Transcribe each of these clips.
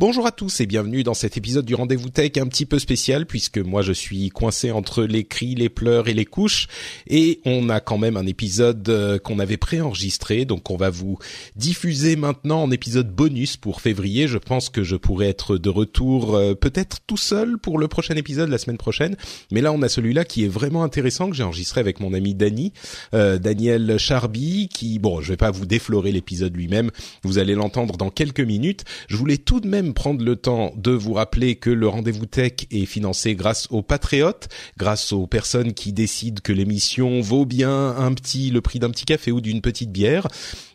Bonjour à tous et bienvenue dans cet épisode du Rendez-vous Tech un petit peu spécial puisque moi je suis coincé entre les cris, les pleurs et les couches et on a quand même un épisode euh, qu'on avait préenregistré donc on va vous diffuser maintenant en épisode bonus pour février. Je pense que je pourrais être de retour euh, peut-être tout seul pour le prochain épisode la semaine prochaine mais là on a celui-là qui est vraiment intéressant que j'ai enregistré avec mon ami Dany, euh, Daniel Charby qui bon je vais pas vous déflorer l'épisode lui-même, vous allez l'entendre dans quelques minutes. Je voulais tout de même prendre le temps de vous rappeler que le rendez-vous tech est financé grâce aux patriotes, grâce aux personnes qui décident que l'émission vaut bien un petit le prix d'un petit café ou d'une petite bière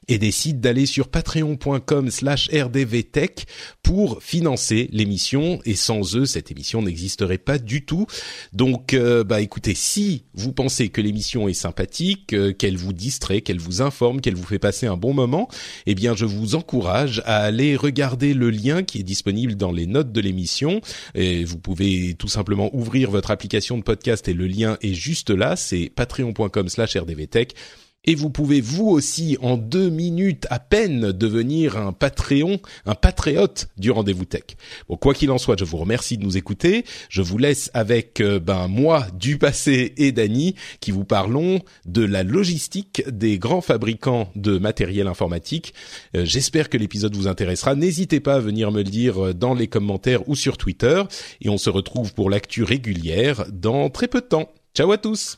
et décide d'aller sur patreon.com slash rdvtech pour financer l'émission. Et sans eux cette émission n'existerait pas du tout. Donc euh, bah écoutez si vous pensez que l'émission est sympathique euh, qu'elle vous distrait qu'elle vous informe qu'elle vous fait passer un bon moment eh bien je vous encourage à aller regarder le lien qui est disponible dans les notes de l'émission. Et vous pouvez tout simplement ouvrir votre application de podcast et le lien est juste là. C'est patreon.com slash rdvtech et vous pouvez vous aussi en deux minutes à peine devenir un Patreon, un patriote du rendez-vous tech. Bon, quoi qu'il en soit, je vous remercie de nous écouter. Je vous laisse avec euh, ben moi du passé et Dany qui vous parlons de la logistique des grands fabricants de matériel informatique. Euh, j'espère que l'épisode vous intéressera. N'hésitez pas à venir me le dire euh, dans les commentaires ou sur Twitter. Et on se retrouve pour l'actu régulière dans très peu de temps. Ciao à tous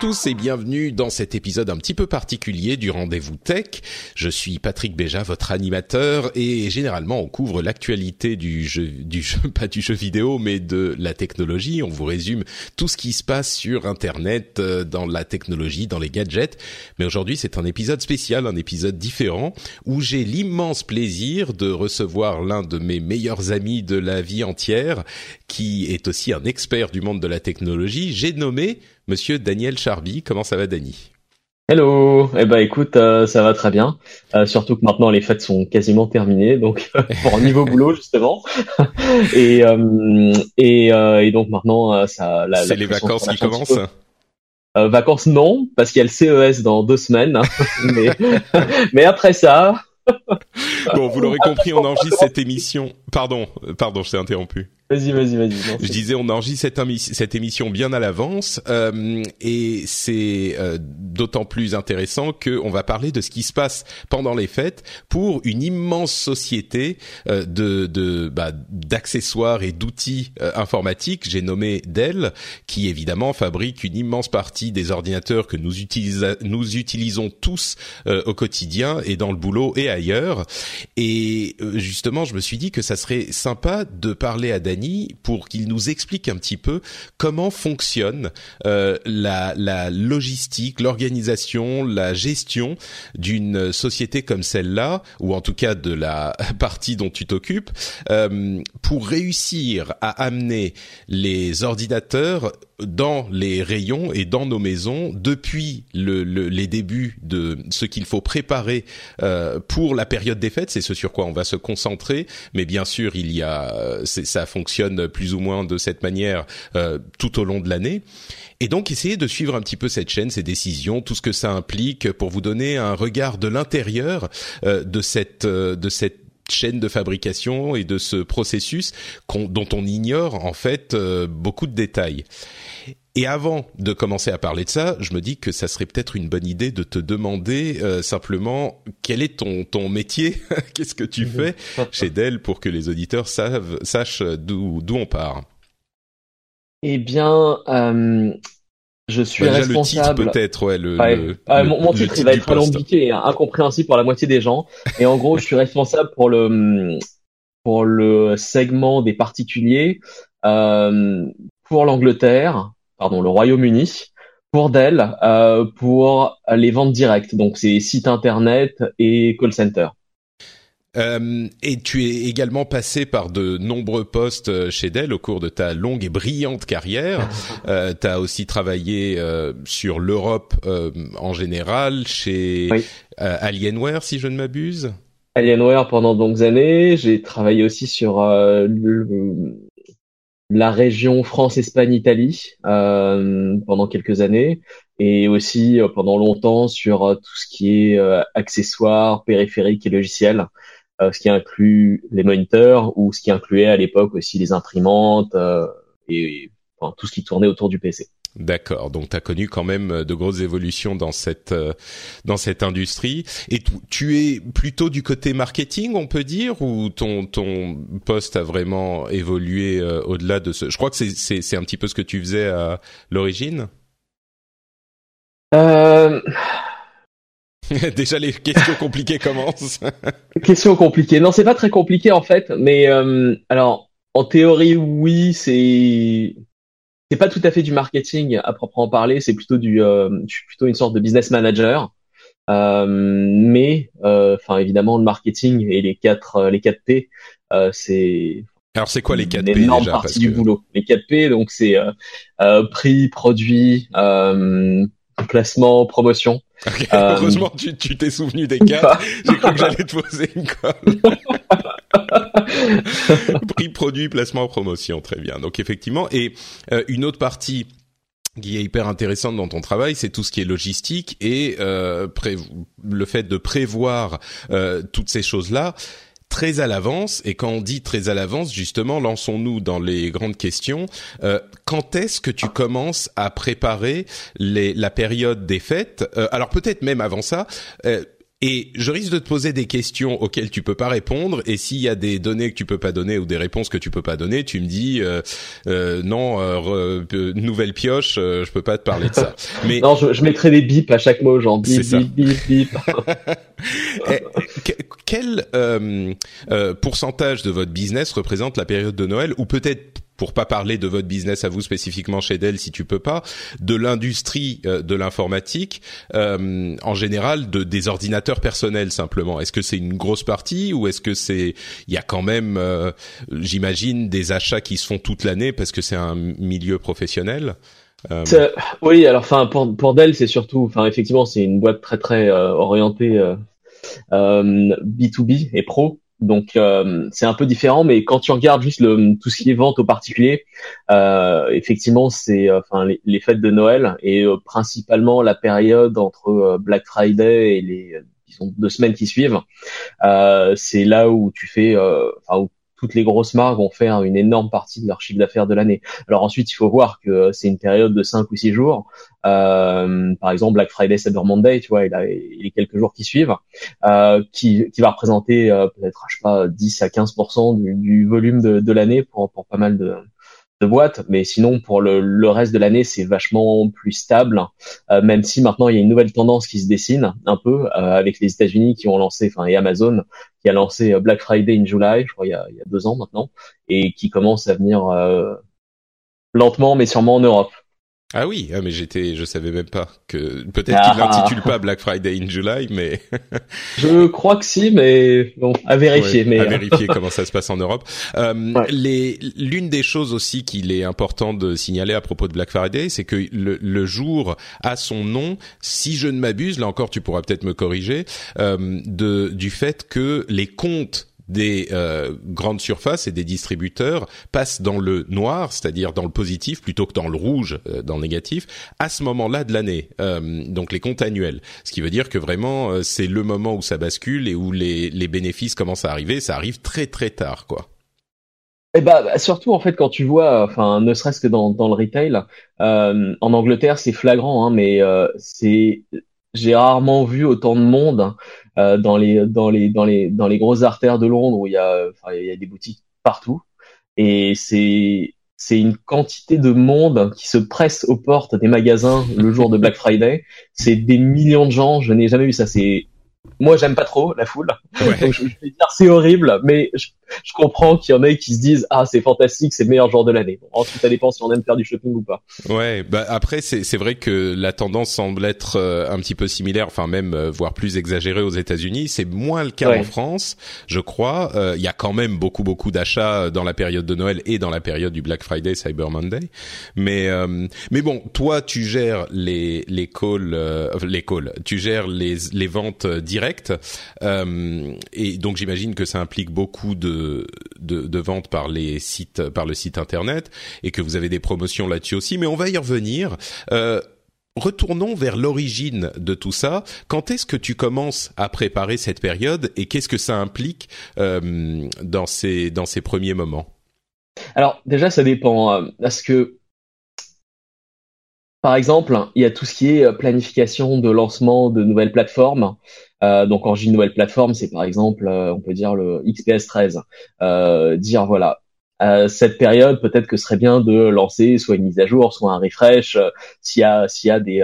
Tous et bienvenue dans cet épisode un petit peu particulier du Rendez-vous Tech. Je suis Patrick Béja, votre animateur, et généralement on couvre l'actualité du jeu, du jeu, pas du jeu vidéo, mais de la technologie. On vous résume tout ce qui se passe sur Internet, euh, dans la technologie, dans les gadgets. Mais aujourd'hui c'est un épisode spécial, un épisode différent, où j'ai l'immense plaisir de recevoir l'un de mes meilleurs amis de la vie entière, qui est aussi un expert du monde de la technologie. J'ai nommé Monsieur Daniel Charby. Comment ça va, Dany? Hello. Eh ben, écoute, euh, ça va très bien. Euh, surtout que maintenant les fêtes sont quasiment terminées, donc pour un niveau boulot justement. et euh, et, et donc maintenant ça. La, C'est la les vacances qui commencent. Euh, vacances non, parce qu'il y a le CES dans deux semaines. hein. mais mais après ça. Bon, vous l'aurez compris, on enregistre cette émission. Pardon, pardon, je t'ai interrompu. Vas-y, vas-y, vas-y. Je disais, on enregistre cette, émi- cette émission bien à l'avance euh, et c'est euh, d'autant plus intéressant que on va parler de ce qui se passe pendant les fêtes pour une immense société euh, de de bah, d'accessoires et d'outils euh, informatiques. J'ai nommé Dell, qui évidemment fabrique une immense partie des ordinateurs que nous utilisa- nous utilisons tous euh, au quotidien et dans le boulot et ailleurs. Et euh, justement, je me suis dit que ça serait sympa de parler à Pour qu'il nous explique un petit peu comment fonctionne euh, la, logistique, l'organisation, la gestion d'une société comme celle-là, ou en tout cas de la partie dont tu t'occupes, euh, pour réussir à amener les ordinateurs dans les rayons et dans nos maisons depuis le, le- les débuts de ce qu'il faut préparer euh, pour la période des fêtes. C'est ce sur quoi on va se concentrer. Mais bien sûr, il y a, ça fonctionne plus ou moins de cette manière euh, tout au long de l'année. Et donc, essayez de suivre un petit peu cette chaîne, ces décisions, tout ce que ça implique pour vous donner un regard de l'intérieur euh, de cette euh, de cette chaîne de fabrication et de ce processus dont on ignore en fait beaucoup de détails. Et avant de commencer à parler de ça, je me dis que ça serait peut-être une bonne idée de te demander euh, simplement quel est ton ton métier, qu'est-ce que tu fais chez Dell pour que les auditeurs savent sachent d'où d'où on part? Eh bien, euh, je suis bah, responsable. Le titre peut-être, ouais. Le, ah, mon, titre, il va être alambiqué et incompréhensible pour la moitié des gens. Et en gros, je suis responsable pour le pour le segment des particuliers euh, pour l'Angleterre, pardon, le Royaume-Uni pour Dell euh, pour les ventes directes, donc c'est site internet et call center. Euh, et tu es également passé par de nombreux postes euh, chez Dell au cours de ta longue et brillante carrière. euh, tu as aussi travaillé euh, sur l'Europe en général, chez Alienware si je ne m'abuse. Alienware pendant de longues années. J'ai travaillé aussi sur le, la région France, Espagne, Italie euh, pendant quelques années et aussi pendant longtemps sur tout ce qui est accessoires, périphériques et logiciels, ce qui inclut les moniteurs ou ce qui incluait à l'époque aussi les imprimantes et, enfin, tout ce qui tournait autour du PC. D'accord. Donc tu as connu quand même euh, de grosses évolutions dans cette euh, dans cette industrie et tu es plutôt du côté marketing, on peut dire ou ton ton poste a vraiment évolué euh, au-delà de ce Je crois que c'est c'est c'est un petit peu ce que tu faisais à l'origine? Euh... Déjà les questions compliquées commencent. questions compliquées. Non, c'est pas très compliqué en fait, mais alors en théorie oui, c'est c'est pas tout à fait du marketing à proprement parler, c'est plutôt du, euh, je suis plutôt une sorte de business manager. Euh, mais, euh, enfin évidemment, le marketing et les quatre, les 4 P, c'est alors c'est quoi les 4 P énorme partie du boulot. Les 4 P, donc c'est prix, produit, placement, promotion. Heureusement, tu t'es souvenu des quatre. J'ai cru que j'allais te poser une colle. Prix, produit, placement, promotion, très bien. Donc effectivement, et euh, une autre partie qui est hyper intéressante dans ton travail, c'est tout ce qui est logistique et euh, le fait de prévoir euh, toutes ces choses-là très à l'avance. Et quand on dit très à l'avance, justement, lançons-nous dans les grandes questions. Euh, quand est-ce que tu commences à préparer la période des fêtes? Euh, Alors peut-être même avant ça. Euh, et je risque de te poser des questions auxquelles tu peux pas répondre. Et s'il y a des données que tu peux pas donner ou des réponses que tu peux pas donner, tu me dis euh, euh, non, euh, nouvelle pioche, je peux pas te parler de ça. Mais non, je, je mettrai des bips à chaque mot, genre bip bip bip bip. Eh, quel pourcentage de votre business représente la période de Noël ou peut-être pour pas parler de votre business à vous spécifiquement chez Dell si tu peux pas, de l'industrie euh, de l'informatique euh, en général, de des ordinateurs personnels simplement. Est-ce que c'est une grosse partie ou est-ce que c'est il y a quand même, euh, j'imagine, des achats qui se font toute l'année parce que c'est un milieu professionnel. Oui, alors enfin pour, pour Dell c'est surtout, enfin effectivement c'est une boîte très très orientée B2B et pro. Donc euh, c'est un peu différent, mais quand tu regardes juste le, tout ce qui est vente aux particuliers, euh, effectivement c'est euh, enfin les, fêtes de Noël et principalement la période entre Black Friday et les disons deux semaines qui suivent, c'est là où tu fais, enfin toutes les grosses marques vont faire une énorme partie de leur chiffre d'affaires de l'année. Alors ensuite, il faut voir que c'est une période de 5 ou 6 jours. Euh, par exemple, Black Friday, Cyber Monday, tu vois, il a les quelques jours qui suivent, euh, qui, qui va représenter euh, peut-être, je sais pas, 10 à 15% du, du volume de, de l'année pour, pour pas mal de, de boîtes, mais sinon pour le, le reste de l'année c'est vachement plus stable, euh, même si maintenant il y a une nouvelle tendance qui se dessine un peu euh, avec les États-Unis qui ont lancé, enfin et Amazon qui a lancé euh, Black Friday in July, je crois il y a, il y a deux ans maintenant, et qui commence à venir lentement mais sûrement en Europe. Ah oui, ah mais j'étais, je savais même pas que peut-être qu'il ah. l'intitule pas Black Friday in July, mais je crois que si, mais bon, à vérifier. mais à euh. vérifier comment ça se passe en Europe. Euh, les, l'une des choses aussi qu'il est important de signaler à propos de Black Friday, c'est que le, le, jour a son nom. Si je ne m'abuse, là encore, tu pourras peut-être me corriger, euh, de du fait que les comptes des euh, grandes surfaces et des distributeurs passent dans le noir, c'est-à-dire dans le positif plutôt que dans le rouge, euh, dans le négatif, à ce moment-là de l'année. donc les comptes annuels, ce qui veut dire que vraiment c'est le moment où ça bascule et où les, les bénéfices commencent à arriver. Ça arrive très très tard, quoi. Eh bah, bah, surtout en fait quand tu vois, enfin ne serait-ce que dans, dans le retail, euh, en Angleterre c'est flagrant, hein, mais euh, c'est j'ai rarement vu autant de monde euh, dans les dans les dans les dans les grosses artères de Londres où il y a enfin il y a des boutiques partout et c'est c'est une quantité de monde qui se presse aux portes des magasins le jour de Black Friday. C'est des millions de gens. Je n'ai jamais vu ça. C'est moi j'aime pas trop la foule. Donc je, vais dire c'est horrible mais je, je comprends qu'il y en ait qui se disent ah c'est fantastique c'est le meilleur jour de l'année. Bon, ensuite ça dépend si on aime faire du shopping ou pas. Ouais bah après c'est c'est vrai que la tendance semble être euh, un petit peu similaire enfin même euh, voire plus exagérée aux États-Unis. C'est moins le cas en France je crois. Euh, il y a quand même beaucoup beaucoup d'achats dans la période de Noël et dans la période du Black Friday Cyber Monday. Mais mais bon toi tu gères les les calls les calls. Tu gères les les ventes direct. Euh, et donc j'imagine que ça implique beaucoup de, de, ventes par les sites, par le site internet, et que vous avez des promotions là-dessus aussi. Mais on va y revenir. Euh, retournons vers l'origine de tout ça. Quand est-ce que tu commences à préparer cette période et qu'est-ce que ça implique euh, dans ces dans ces premiers moments? Alors déjà ça dépend parce que par exemple, il y a tout ce qui est planification de lancement de nouvelles plateformes. Euh, donc je dis une nouvelle plateforme, c'est par exemple, euh, on peut dire le XPS 13. Euh, dire voilà, cette période, peut-être que ce serait bien de lancer soit une mise à jour, soit un refresh, s'il y a s'il y a des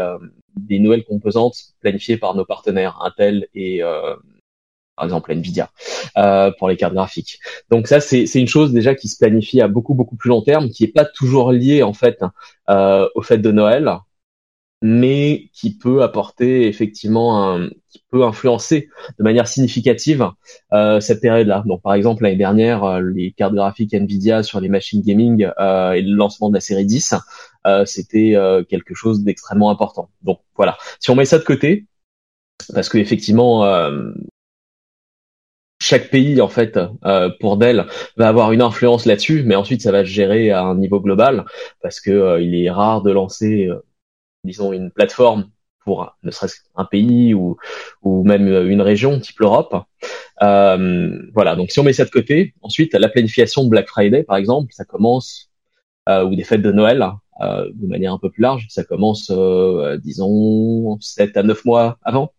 des nouvelles composantes planifiées par nos partenaires Intel et par exemple Nvidia euh, pour les cartes graphiques. Donc ça c'est c'est une chose déjà qui se planifie à beaucoup beaucoup plus long terme, qui est pas toujours liée en fait euh, au fait de Noël mais qui peut apporter effectivement un, qui peut influencer de manière significative euh, cette période-là. Donc par exemple l'année dernière, euh, les cartes graphiques Nvidia sur les machines gaming euh, et le lancement de la série 10, euh, c'était euh, quelque chose d'extrêmement important. Donc voilà, si on met ça de côté, parce que effectivement chaque pays en fait pour Dell va avoir une influence là-dessus, mais ensuite ça va se gérer à un niveau global parce que il est rare de lancer disons, une plateforme pour ne serait-ce qu'un pays ou, ou même une région type l'Europe. Euh, voilà, donc si on met ça de côté, ensuite la planification de Black Friday par exemple, ça commence euh, ou des fêtes de Noël euh, de manière un peu plus large, ça commence euh, disons 7 à 9 mois avant.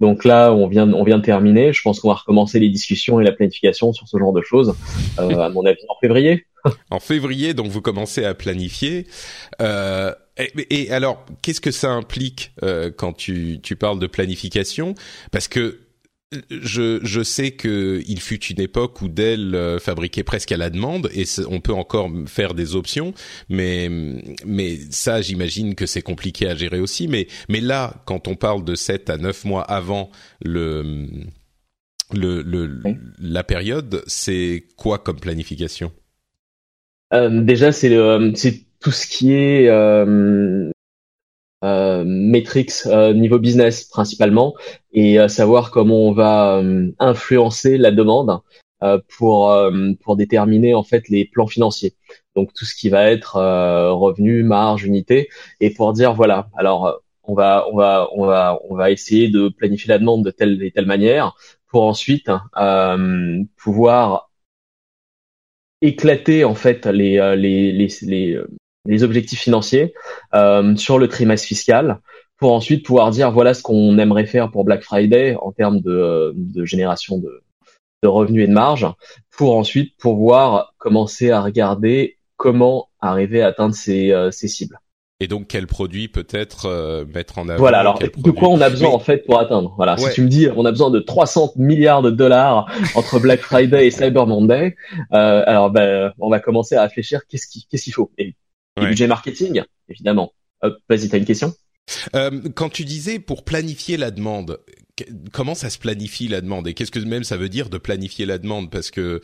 Donc là, on vient on vient de terminer, je pense qu'on va recommencer les discussions et la planification sur ce genre de choses euh, à mon avis en février. en février, donc vous commencez à planifier. Euh, et, alors, qu'est-ce que ça implique euh, quand tu, tu parles de planification? Parce que euh, je, je sais que il fut une époque où Dell euh, fabriquait presque à la demande et on peut encore faire des options, mais mais ça j'imagine que c'est compliqué à gérer aussi. Mais mais là, quand on parle de 7 à 9 mois avant le le, le la période, c'est quoi comme planification? Euh, Déjà, c'est c'est tout ce qui est euh, euh, metrics euh, niveau business principalement et savoir comment on va influencer la demande pour pour déterminer en fait les plans financiers. Donc tout ce qui va être revenu, marge, unité et pour dire voilà alors on va on va on va on va essayer de planifier la demande de telle et telle manière pour ensuite pouvoir éclater en fait les les les, les, les objectifs financiers euh, sur le trimestre fiscal pour ensuite pouvoir dire voilà ce qu'on aimerait faire pour Black Friday en termes de, de génération de, de, revenus et de marge pour ensuite pouvoir commencer à regarder comment arriver à atteindre ces, euh, ces cibles. Et donc quel produit peut-être euh, mettre en avant Voilà, alors de quoi on a besoin en fait pour atteindre? Voilà, si tu me dis on a besoin de 300 milliards de dollars entre Black Friday et Cyber Monday, euh, alors ben, on va commencer à réfléchir qu'est-ce qu'il qu'est-ce qu'il faut? Et budget marketing, évidemment. Vas-y, t'as une question? Euh, Quand tu disais pour planifier la demande, comment ça se planifie la demande? Et qu'est-ce que même ça veut dire de planifier la demande? Parce que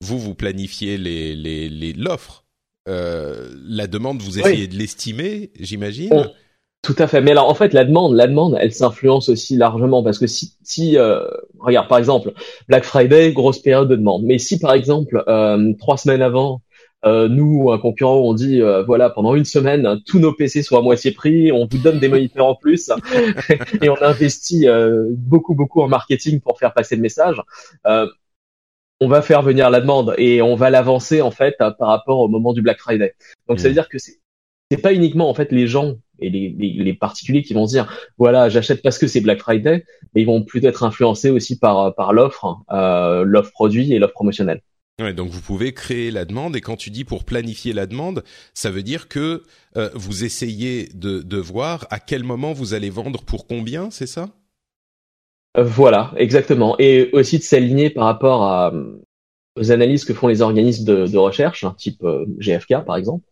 vous, vous planifiez les les l'offre. Euh, la demande, vous essayez de l'estimer, j'imagine? Tout à fait. Mais alors en fait, la demande, la demande, elle s'influence aussi largement parce que si, si euh, regarde, par exemple, Black Friday, grosse période de demande. Mais si par exemple euh, trois semaines avant, euh, nous, un concurrent, on dit euh, voilà pendant une semaine, tous nos PC sont à moitié prix, on vous donne des moniteurs en plus et on investit euh, beaucoup beaucoup en marketing pour faire passer le message. on va faire venir la demande et on va l'avancer en fait par rapport au moment du Black Friday. Donc ça veut mmh. dire que c'est c'est pas uniquement en fait les gens et les, les, particuliers qui vont se dire voilà j'achète parce que c'est Black Friday, mais ils vont plutôt être influencés aussi par par l'offre, euh, l'offre produit et l'offre promotionnelle. Ouais, donc vous pouvez créer la demande et quand tu dis pour planifier la demande, ça veut dire que euh, vous essayez de, de voir à quel moment vous allez vendre pour combien, c'est ça? Euh, Voilà, exactement. Et aussi de s'aligner par rapport à, aux analyses que font les organismes de, de recherche, hein, type GFK par exemple.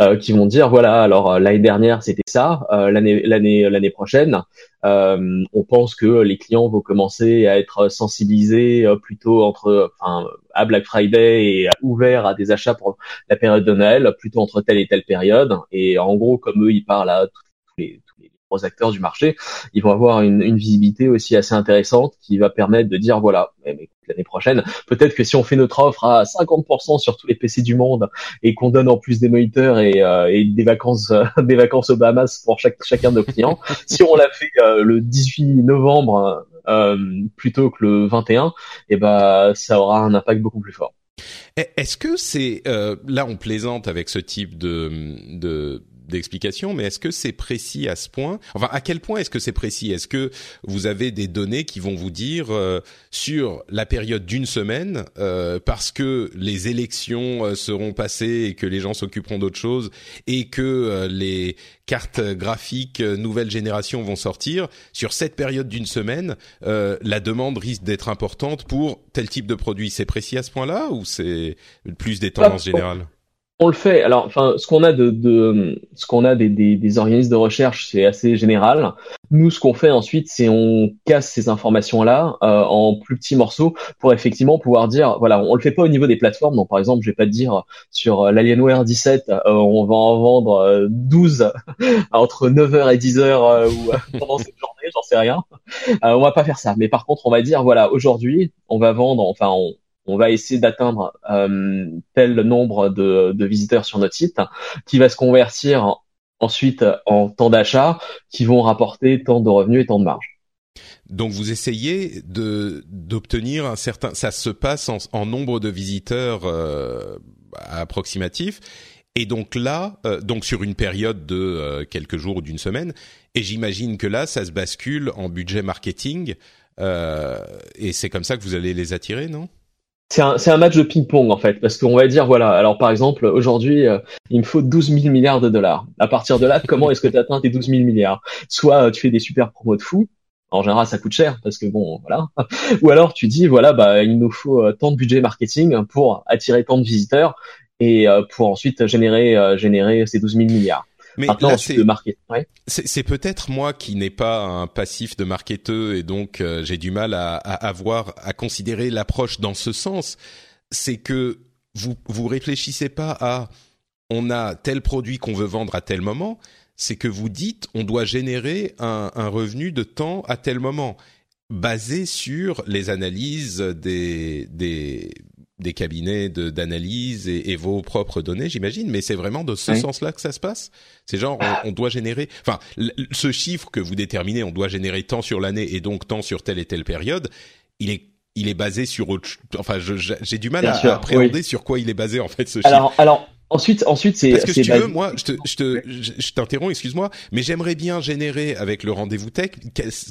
Euh, qui vont dire voilà alors euh, l'année dernière c'était ça, euh, l'année l'année l'année prochaine on pense que les clients vont commencer à être sensibilisés plutôt entre enfin à Black Friday et ouverts à des achats pour la période de Noël plutôt entre telle et telle période. Et en gros comme eux ils parlent à tous les gros acteurs du marché, ils vont avoir une, une visibilité aussi assez intéressante qui va permettre de dire voilà l'année prochaine. Peut-être que si on fait notre offre à 50% sur tous les PC du monde et qu'on donne en plus des moniteurs et, euh, et des vacances euh, des vacances aux Bahamas pour chaque, chacun de nos clients, si on l'a fait euh, le 18 novembre plutôt que le 21, et eh ben ça aura un impact beaucoup plus fort. Est-ce que c'est là on plaisante avec ce type de, de d'explication, mais est-ce que c'est précis à ce point? Enfin, à quel point est-ce que c'est précis? Est-ce que vous avez des données qui vont vous dire euh, sur la période d'une semaine, euh, parce que les élections euh, seront passées et que les gens s'occuperont d'autre chose, et que les cartes graphiques nouvelle génération vont sortir, sur cette période d'une semaine, la demande risque d'être importante pour tel type de produit? C'est précis à ce point-là ou c'est plus des tendances générales? On le fait. Alors, enfin, ce qu'on a de, de ce qu'on a des, des, des, organismes de recherche, c'est assez général. Nous, ce qu'on fait ensuite, c'est on casse ces informations-là euh, en plus petits morceaux pour effectivement pouvoir dire, voilà, on le fait pas au niveau des plateformes. Donc, par exemple, je vais pas te dire sur euh, l'Alienware 17, euh, on va en vendre 12 entre 9h et 10h ou pendant cette journée, j'en sais rien. on va pas faire ça. Mais par contre, on va dire, voilà, aujourd'hui, on va vendre, enfin, on, on va essayer d'atteindre euh, tel nombre de, visiteurs sur notre site, qui va se convertir ensuite en temps d'achat, qui vont rapporter tant de revenus et tant de marge. Donc vous essayez d'obtenir un certain, ça se passe en, nombre de visiteurs euh, approximatif, et donc là, euh, donc sur une période de euh, quelques jours ou d'une semaine, et j'imagine que là, ça se bascule en budget marketing, et c'est comme ça que vous allez les attirer, non? C'est un, match de ping-pong en fait, parce qu'on va dire voilà, alors par exemple aujourd'hui euh, il me faut 12 000 milliards de dollars. À partir de là, comment est-ce que tu atteins tes 12 000 milliards? Soit euh, tu fais des super promos de fou, en général ça coûte cher parce que bon voilà, ou alors tu dis voilà bah il nous faut euh, tant de budget marketing pour attirer tant de visiteurs et pour ensuite générer générer ces 12 000 milliards. Mais c'est peut-être moi qui n'ai pas un passif de marketeur et donc euh, j'ai du mal à, à, avoir à considérer l'approche dans ce sens. C'est que vous vous réfléchissez pas à on a tel produit qu'on veut vendre à tel moment. C'est que vous dites on doit générer un, un revenu de temps à tel moment basé sur les analyses des, des, des cabinets d'analyse et, et, vos propres données, j'imagine. Mais c'est vraiment de ce sens-là que ça se passe. C'est genre, on, doit générer, enfin, ce chiffre que vous déterminez, on doit générer tant sur l'année et donc tant sur telle et telle période. Il est il est basé sur autre, enfin, j'ai du mal à, appréhender sur quoi il est basé en fait ce chiffre. Alors, Ensuite, ensuite, c'est. Parce que si tu veux, moi, je te, je te, je t'interromps, excuse-moi, mais j'aimerais bien générer avec le rendez-vous tech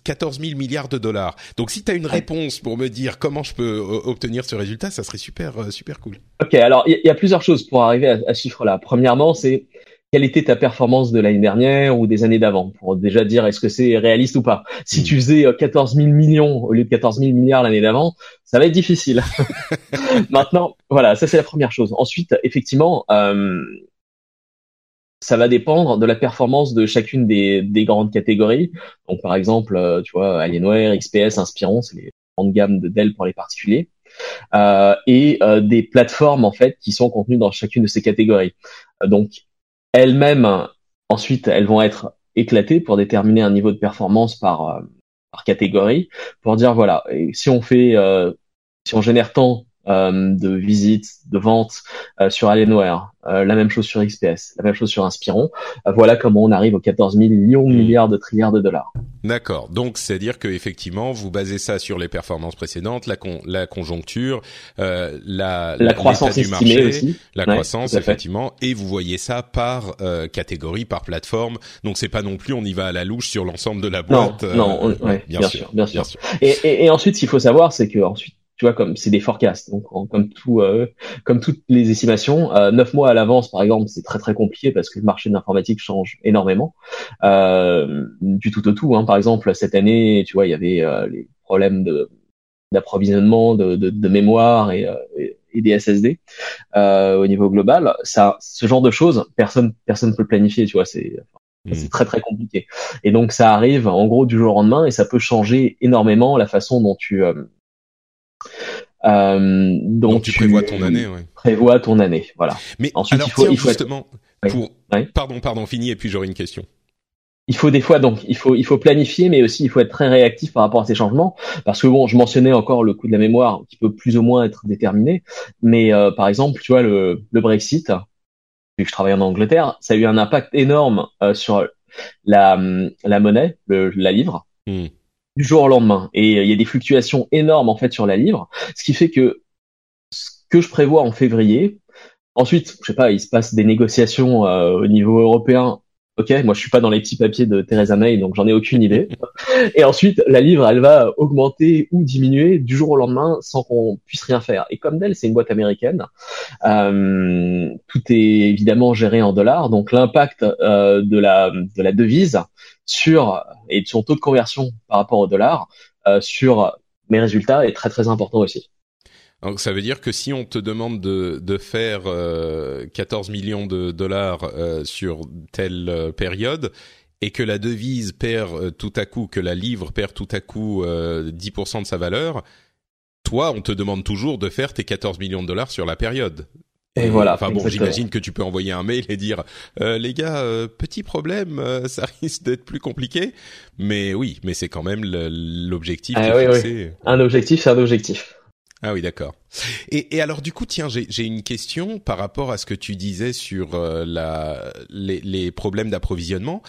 14 000 milliards de dollars. Donc, si tu as une réponse pour me dire comment je peux euh, obtenir ce résultat, ça serait super, euh, super cool. Ok, alors il y, a plusieurs choses pour arriver à, à ce chiffre-là. Premièrement, c'est quelle était ta performance de l'année dernière ou des années d'avant pour déjà dire est-ce que c'est réaliste ou pas. Si hmm. tu faisais 14 euh, 000 millions au lieu de 14 000 milliards l'année d'avant, ça va être difficile. Maintenant, voilà, ça c'est la première chose. Ensuite, effectivement, euh, ça va dépendre de la performance de chacune des, des grandes catégories. Donc par exemple, euh, tu vois, Alienware, XPS, Inspiron, c'est les grandes gammes de Dell pour les particuliers. Euh, et euh, des plateformes en fait qui sont contenues dans chacune de ces catégories. donc elles-mêmes, ensuite, elles vont être éclatées pour déterminer un niveau de performance par, euh, par catégorie pour dire voilà, si on fait, si on génère tant euh, de visites, de ventes euh, sur Alienware, euh, la même chose sur XPS, la même chose sur Inspiron. voilà comment on arrive aux 14 millions de hmm. milliards de trilliards de dollars. D'accord. Donc c'est à dire que effectivement vous basez ça sur les performances précédentes, la, la conjoncture, la, la croissance du marché, aussi. la croissance effectivement, et vous voyez ça par catégorie, par plateforme. Donc c'est pas non plus on y va à la louche sur l'ensemble de la boîte. Non, non, bien, sûr, bien, sûr, Et, et, et ensuite, ce qu'il faut savoir, c'est que ensuite tu vois comme c'est des forecasts donc comme tout euh, comme toutes les estimations euh, neuf mois à l'avance par exemple c'est très très compliqué parce que le marché de l'informatique change énormément euh, du tout au tout hein. par exemple cette année tu vois il y avait euh, les problèmes de d'approvisionnement de, de, de, mémoire et, et des SSD au niveau global ça ce genre de choses personne personne peut le planifier tu vois c'est c'est hmm. très très compliqué. Et donc ça arrive en gros du jour au lendemain et ça peut changer énormément la façon dont tu euh, donc, tu, prévois ton année, ouais. Prévois ton année, voilà. Mais ensuite alors, il faut, il faut justement pour pardon pardon fini et puis j'aurai une question. Il faut des fois donc il faut il faut planifier mais aussi il faut être très réactif par rapport à ces changements parce que bon je mentionnais encore le coût de la mémoire qui peut plus ou moins être déterminé mais euh, par exemple tu vois le, le Brexit vu que je travaille en Angleterre ça a eu un impact énorme euh, sur la la monnaie le, la livre hmm du jour au lendemain. Et euh, il y a des fluctuations énormes en fait sur la livre, ce qui fait que ce que je prévois en février, ensuite, je sais pas, il se passe des négociations euh, au niveau européen. Ok, moi je suis pas dans les petits papiers de Theresa May, donc j'en ai aucune idée. Et ensuite, la livre, elle va augmenter ou diminuer du jour au lendemain sans qu'on puisse rien faire. Et comme d'elle, c'est une boîte américaine, euh, tout est évidemment géré en dollars, donc l'impact euh, de la de la devise sur et de son taux de conversion par rapport au dollar euh, sur mes résultats est très très important aussi. Donc ça veut dire que si on te demande de, de faire euh, 14 millions de dollars euh, sur telle euh, période et que la devise perd euh, tout à coup, que la livre perd tout à coup 10% de sa valeur, toi on te demande toujours de faire tes 14 millions de dollars sur la période. Et voilà. Enfin bon, j'imagine que tu peux envoyer un mail et dire euh, les gars, euh, petit problème, euh, ça risque d'être plus compliqué. Mais oui, mais c'est quand même l'objectif. Ah, oui, oui. Un objectif, c'est un objectif. Ah oui, d'accord. Et, et, alors du coup, tiens, j'ai une question par rapport à ce que tu disais sur euh, la, les, les problèmes d'approvisionnement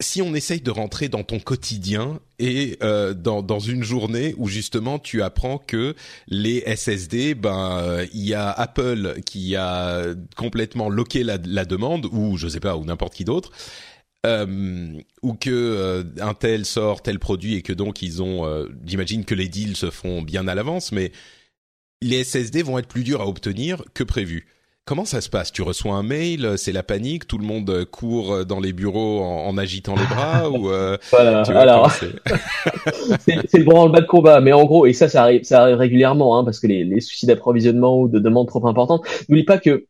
si on essaye de rentrer dans ton quotidien et euh, dans, dans une journée où justement tu apprends que les SSD, ben il y a Apple qui a complètement loqué la, la demande ou je sais pas ou n'importe qui d'autre. Euh, ou que euh, un tel sort tel produit et que donc ils ont, euh, j'imagine que les deals se font bien à l'avance, mais les SSD vont être plus durs à obtenir que prévu. Comment ça se passe? Tu reçois un mail, c'est la panique, tout le monde court dans les bureaux en, agitant les bras ou euh, voilà. alors c'est? le branle-bas de combat, mais en gros et ça ça arrive ça arrive régulièrement hein, parce que les, les soucis d'approvisionnement ou de demande trop importantes. N'oublie pas que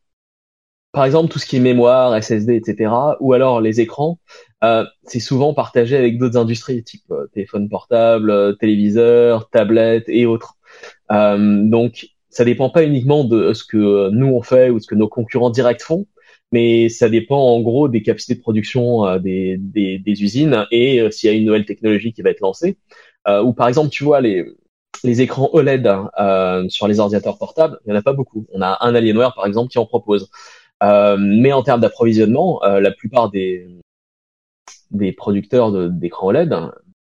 par exemple tout ce qui est mémoire, SSD, etc. ou alors les écrans, euh, c'est souvent partagé avec d'autres industries type euh, téléphone portable, euh, téléviseur, tablette et autres. Euh, donc ça dépend pas uniquement de ce que nous on fait ou ce que nos concurrents directs font, mais ça dépend en gros des capacités de production euh, des, des, des, usines et euh, s'il y a une nouvelle technologie qui va être lancée. Euh, ou par exemple, tu vois les les écrans OLED euh, sur les ordinateurs portables, il y en a pas beaucoup. On a un Alienware par exemple qui en propose. Euh, mais en termes d'approvisionnement, la plupart des des producteurs d'écrans OLED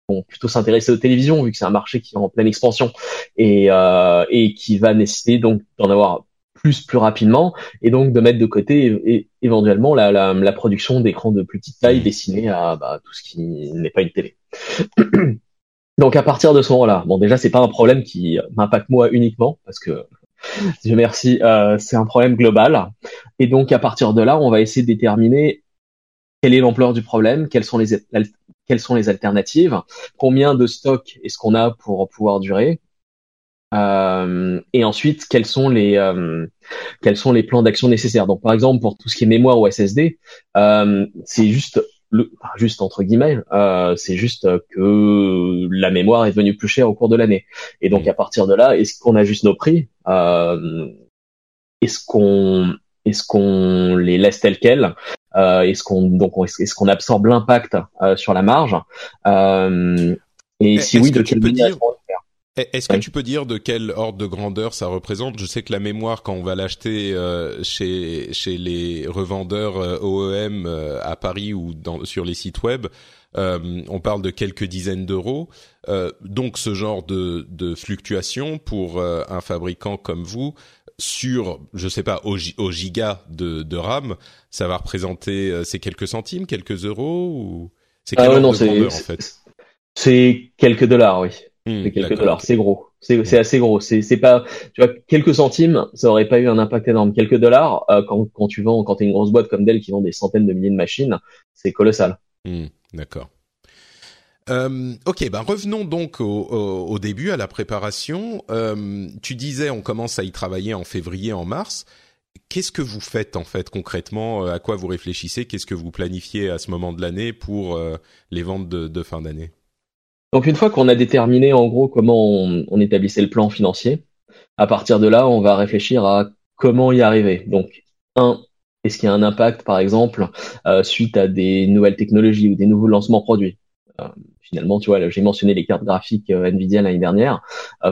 vont plutôt s'intéresser aux télévisions vu que c'est un marché qui est en pleine expansion et, euh, et qui va nécessiter donc d'en avoir plus plus rapidement et donc de mettre de côté éventuellement la, la, la production d'écrans de plus petite taille destinés à bah, tout ce qui n'est pas une télé. donc à partir de ce moment-là, bon déjà c'est pas un problème qui m'impacte moi uniquement parce que Dieu merci, euh, c'est un problème global. Et donc à partir de là, on va essayer de déterminer quelle est l'ampleur du problème, quelles sont les quelles sont les alternatives, combien de stock est-ce qu'on a pour pouvoir durer, euh, et ensuite quels sont les euh, quels sont les plans d'action nécessaires. Donc par exemple pour tout ce qui est mémoire ou SSD, euh, c'est juste le, juste entre guillemets, euh, c'est juste que la mémoire est devenue plus chère au cours de l'année. Et donc à partir de là, est-ce qu'on ajuste nos prix? Euh, Est-ce qu'on est-ce qu'on les laisse tels quels euh, Est-ce qu'on donc est-ce qu'on absorbe l'impact euh, sur la marge. Euh, Et si oui, de quelle manière est-ce que tu peux dire de quel ordre de grandeur ça représente? Je sais que la mémoire, quand on va l'acheter euh, chez chez les revendeurs euh, OEM euh, à Paris ou dans, sur les sites web, on parle de quelques dizaines d'euros. donc ce genre de, de fluctuation pour un fabricant comme vous sur, je sais pas, au, au giga de, de RAM, ça va représenter ces quelques centimes, quelques euros ou c'est ah ordre de grandeur en fait? C'est quelques dollars, oui. Hmm, c'est quelques dollars, c'est gros. C'est assez gros. C'est pas, tu vois, quelques centimes, ça aurait pas eu un impact énorme. Quelques dollars, euh, quand, quand tu vends, quand t'es une grosse boîte comme Dell qui vend des centaines de milliers de machines, c'est colossal. Hmm, d'accord. Euh, ok, ben revenons donc au, début, à la préparation. Euh, tu disais, on commence à y travailler en février, en mars. Qu'est-ce que vous faites en fait concrètement? À quoi vous réfléchissez? Qu'est-ce que vous planifiez à ce moment de l'année pour les ventes de, fin d'année? Donc une fois qu'on a déterminé en gros comment on, établissait le plan financier, à partir de là, on va réfléchir à comment y arriver. Donc un, est-ce qu'il y a un impact par exemple euh, suite à des nouvelles technologies ou des nouveaux lancements produits? euh, Finalement, tu vois, j'ai mentionné les cartes graphiques euh, Nvidia l'année dernière.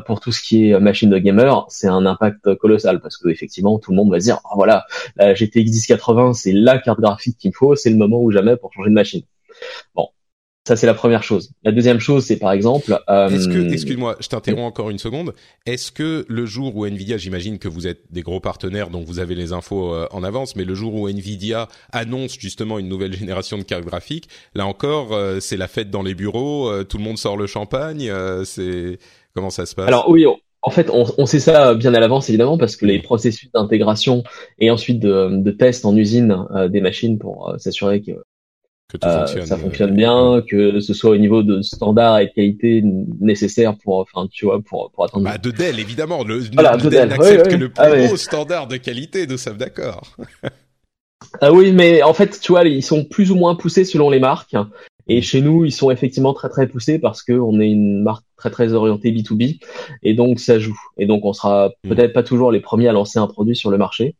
pour tout ce qui est machine de gamer, c'est un impact colossal parce que effectivement, tout le monde va dire, oh, voilà, la GTX 1080, c'est la carte graphique qu'il me faut, c'est le moment ou jamais pour changer de machine. Bon, ça, c'est la première chose. La deuxième chose, c'est par exemple. Euh, Est-ce que, excuse-moi, je t'interromps encore une seconde. Est-ce que le jour où Nvidia, j'imagine que vous êtes des gros partenaires, donc vous avez les infos euh, en avance, mais le jour où Nvidia annonce justement une nouvelle génération de cartes graphiques, là encore, euh, c'est la fête dans les bureaux, euh, tout le monde sort le champagne. c'est comment ça se passe? Alors oui. en fait, on, on, sait ça bien à l'avance, évidemment, parce que les processus d'intégration et ensuite de, de tests en usine des machines pour s'assurer que que tout fonctionne, ça fonctionne bien, que ce soit au niveau de standard et de qualité nécessaire pour, enfin, tu vois, pour, pour attendre. Bah, de Dell, évidemment. Le, voilà, de Dell n'accepte que le plus ah, haut standard de qualité, nous sommes d'accord. ah oui, mais en fait, tu vois, ils sont plus ou moins poussés selon les marques. Et chez nous, ils sont effectivement très très poussés parce que on est une marque très très orientée B2B et donc ça joue. Et donc on sera mm. peut-être pas toujours les premiers à lancer un produit sur le marché,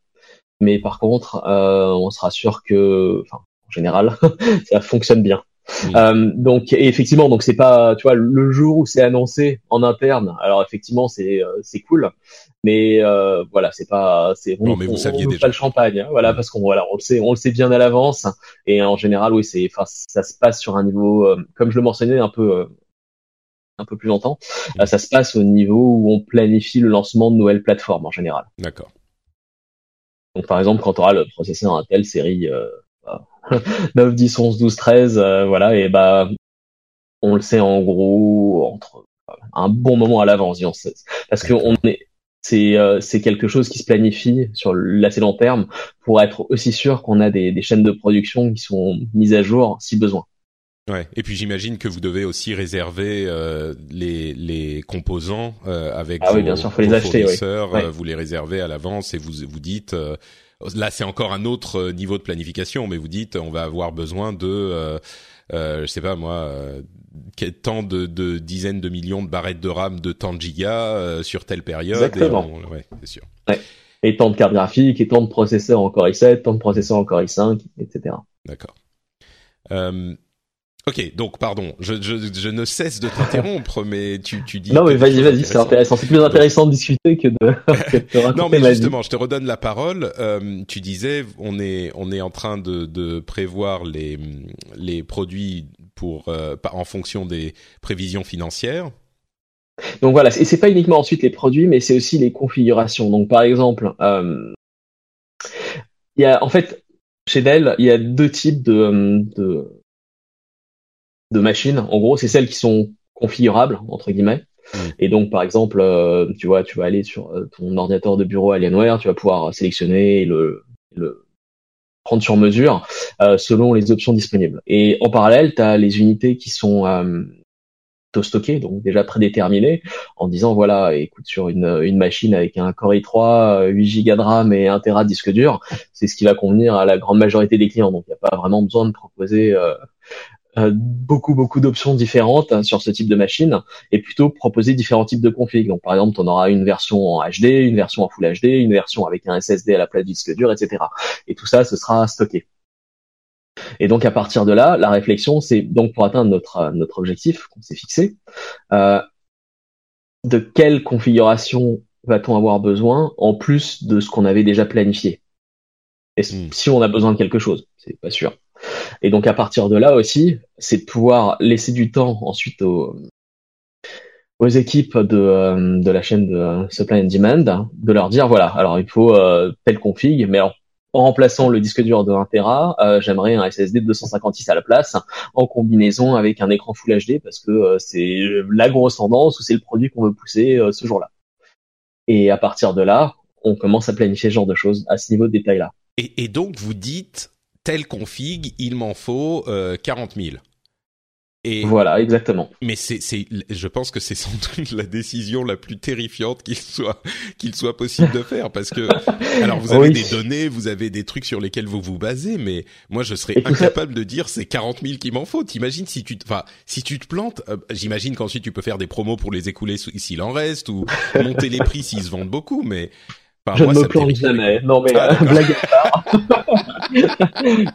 mais par contre, euh, on sera sûr que, enfin, en général, ça fonctionne bien. Euh, donc effectivement, donc c'est pas, tu vois, le jour où c'est annoncé en interne. Alors effectivement, c'est euh, c'est cool, mais euh, voilà, c'est pas, c'est on, mais vous saviez déjà. pas le champagne, hein, voilà, parce qu'on voilà, on le sait, on le sait bien à l'avance. Et en général, oui, c'est, enfin, ça se passe sur un niveau, euh, comme je le mentionnais un peu, euh, un peu plus longtemps, ça se passe au niveau où on planifie le lancement de nouvelles plateformes en général. D'accord. Donc par exemple, quand tu auras le processeur Intel série 9, 10, 11, 12, 13, voilà, et bah on le sait en gros entre un bon moment à l'avance, parce que on est c'est euh, c'est quelque chose qui se planifie sur l'assez long terme pour être aussi sûr qu'on a des, des chaînes de production qui sont mises à jour si besoin. Ouais. Et puis j'imagine que vous devez aussi réserver euh, les, les composants euh, avec ah vos, oui, bien sûr, faut les acheter, fournisseurs. Euh, vous les réservez à l'avance et vous vous dites euh, Là, c'est encore un autre euh, niveau de planification, mais vous dites on va avoir besoin de, euh, euh, je sais pas moi, euh, tant de, de, dizaines de millions de barrettes de RAM de tant de gigas euh, sur telle période. Exactement. Et ouais, c'est sûr. Ouais. Et tant de cartes graphiques, et tant de processeurs en Core i7, tant de processeurs en Core i5, etc. D'accord. Euh, Ok, donc pardon, je, je, je ne cesse de t'interrompre, mais tu, tu dis. Non, mais vas-y, vas-y, c'est intéressant. C'est plus intéressant de discuter que de. que non, mais justement, je te redonne la parole. Euh, tu disais, on est, on est en train de, de prévoir les, les produits pour, euh, en fonction des prévisions financières. Donc voilà, et c'est pas uniquement ensuite les produits, mais c'est aussi les configurations. Donc par exemple, euh, il y a en fait chez Dell, il y a deux types de, de de machines. En gros, c'est celles qui sont configurables entre guillemets. Mm. Et donc, par exemple, euh, tu vois, tu vas aller sur euh, ton ordinateur de bureau Alienware, tu vas pouvoir sélectionner le, le prendre sur mesure euh, selon les options disponibles. Et en parallèle, tu as les unités qui sont euh, stockées, donc déjà prédéterminées, en disant voilà, écoute, sur une, une machine avec un Core i3, 8 Go de RAM et 1 Tera de disque dur, c'est ce qui va convenir à la grande majorité des clients. Donc, il n'y a pas vraiment besoin de proposer euh, beaucoup beaucoup d'options différentes hein, sur ce type de machine et plutôt proposer différents types de configs. Donc par exemple, on aura une version en HD, une version en Full HD, une version avec un SSD à la place du disque dur, etc. Et tout ça, ce sera stocké. Et donc à partir de là, la réflexion, c'est donc pour atteindre notre notre objectif qu'on s'est fixé, euh, de quelle configuration va-t-on avoir besoin en plus de ce qu'on avait déjà planifié? Et hmm. si on a besoin de quelque chose, c'est pas sûr. Et donc à partir de là aussi, c'est de pouvoir laisser du temps ensuite aux, équipes de, euh, de la chaîne de supply and demand de leur dire voilà alors il faut euh, telle config mais en remplaçant le disque dur de 1 Tera, euh, j'aimerais un SSD de 256 à la place, en combinaison avec un écran Full HD parce que c'est la grosse tendance ou c'est le produit qu'on veut pousser ce jour-là. Et à partir de là, on commence à planifier ce genre de choses à ce niveau de détail-là. Et donc vous dites telle config, il m'en faut euh, 40 000. Et voilà, exactement. Mais c'est, c'est, je pense que c'est sans doute la décision la plus terrifiante qu'il soit, qu'il soit possible de faire, parce que, alors vous avez des données, vous avez des trucs sur lesquels vous vous basez, mais moi je serais incapable de dire c'est 40 000 qu'il m'en faut. T'imagines si tu, enfin, si tu te plantes, euh, j'imagine qu'ensuite tu peux faire des promos pour les écouler s'il en reste ou monter les prix s'ils se vendent beaucoup, mais je ne me plante jamais. Non mais ah, euh, blague à part.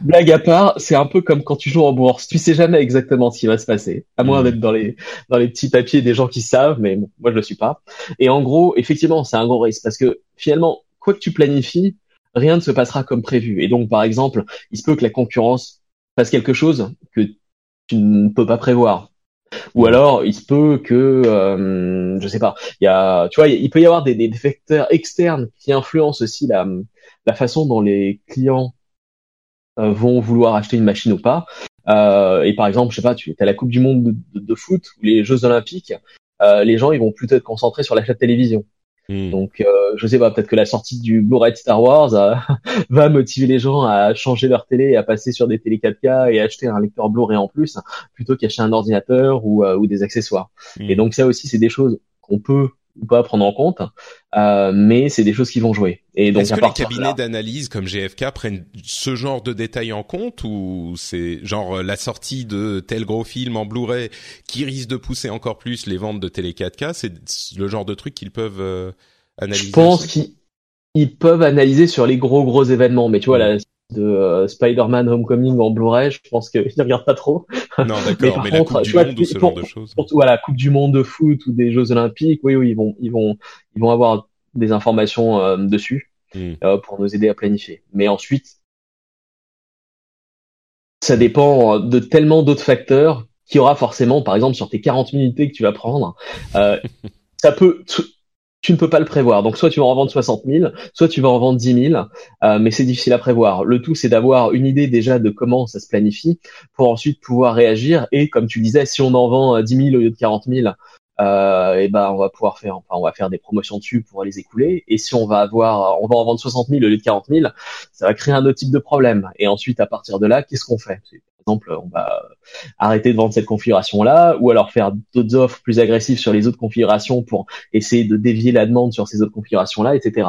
blague à part, c'est un peu comme quand tu joues en bourse. Tu sais jamais exactement ce qui va se passer, à moins hmm. d'être dans les dans les petits papiers des gens qui savent, mais moi je le suis pas. Et en gros, effectivement, c'est un gros risque parce que finalement, quoi que tu planifies, rien ne se passera comme prévu. Et donc, par exemple, il se peut que la concurrence fasse quelque chose que tu ne peux pas prévoir. Ou alors, il se peut que, euh, je sais pas, il y a, tu vois, il peut y avoir des, des facteurs externes qui influencent aussi la, la façon dont les clients euh, vont vouloir acheter une machine ou pas. Euh, et par exemple, je sais pas, tu as la Coupe du Monde de, foot ou les Jeux Olympiques, euh, les gens ils vont plutôt être concentrés sur l'achat de télévision. Hmm. Donc, euh, je sais pas, peut-être que la sortie du Blu-ray Star Wars euh, va motiver les gens à changer leur télé et à passer sur des télé 4K et acheter un lecteur Blu-ray en plus, plutôt qu'acheter un ordinateur ou, euh, ou des accessoires. Hmm. Et donc, ça aussi, c'est des choses qu'on peut ou pas prendre en compte, euh, mais c'est des choses qui vont jouer. Et donc, est-ce que les cabinets d'analyse comme GFK prennent ce genre de détails en compte ou c'est genre euh, la sortie de tel gros film en Blu-ray qui risque de pousser encore plus les ventes de télé 4K C'est le genre de truc qu'ils peuvent euh, analyser. Je pense qu'ils peuvent analyser sur les gros gros événements, mais tu vois là de euh, Spider-Man Homecoming en Blu-ray, je pense qu'ils ne regardent pas trop. Non, d'accord, mais, la Coupe du Monde ou ce genre de choses. voilà, Coupe du Monde de foot ou des Jeux Olympiques, oui, oui, ils vont, ils vont, ils vont avoir des informations euh, dessus hmm. euh, pour nous aider à planifier. Mais ensuite, ça dépend de tellement d'autres facteurs qu'il y aura forcément, par exemple, sur tes 40 minutes que tu vas prendre. ça peut, tu ne peux pas le prévoir. Donc soit tu vas en vendre 60 000, soit tu vas en vendre 10 000, euh, mais c'est difficile à prévoir. Le tout, c'est d'avoir une idée déjà de comment ça se planifie pour ensuite pouvoir réagir. Et comme tu disais, si on en vend 10 000 au lieu de 40 000, euh, et ben on va pouvoir faire, enfin on va faire des promotions dessus pour les écouler. Et si on va avoir, on va en vendre 60 000 au lieu de 40 000, ça va créer un autre type de problème. Et ensuite, à partir de là, qu'est-ce qu'on fait? Exemple, on va arrêter de vendre cette configuration-là, ou alors faire d'autres offres plus agressives sur les autres configurations pour essayer de dévier la demande sur ces autres configurations-là, etc.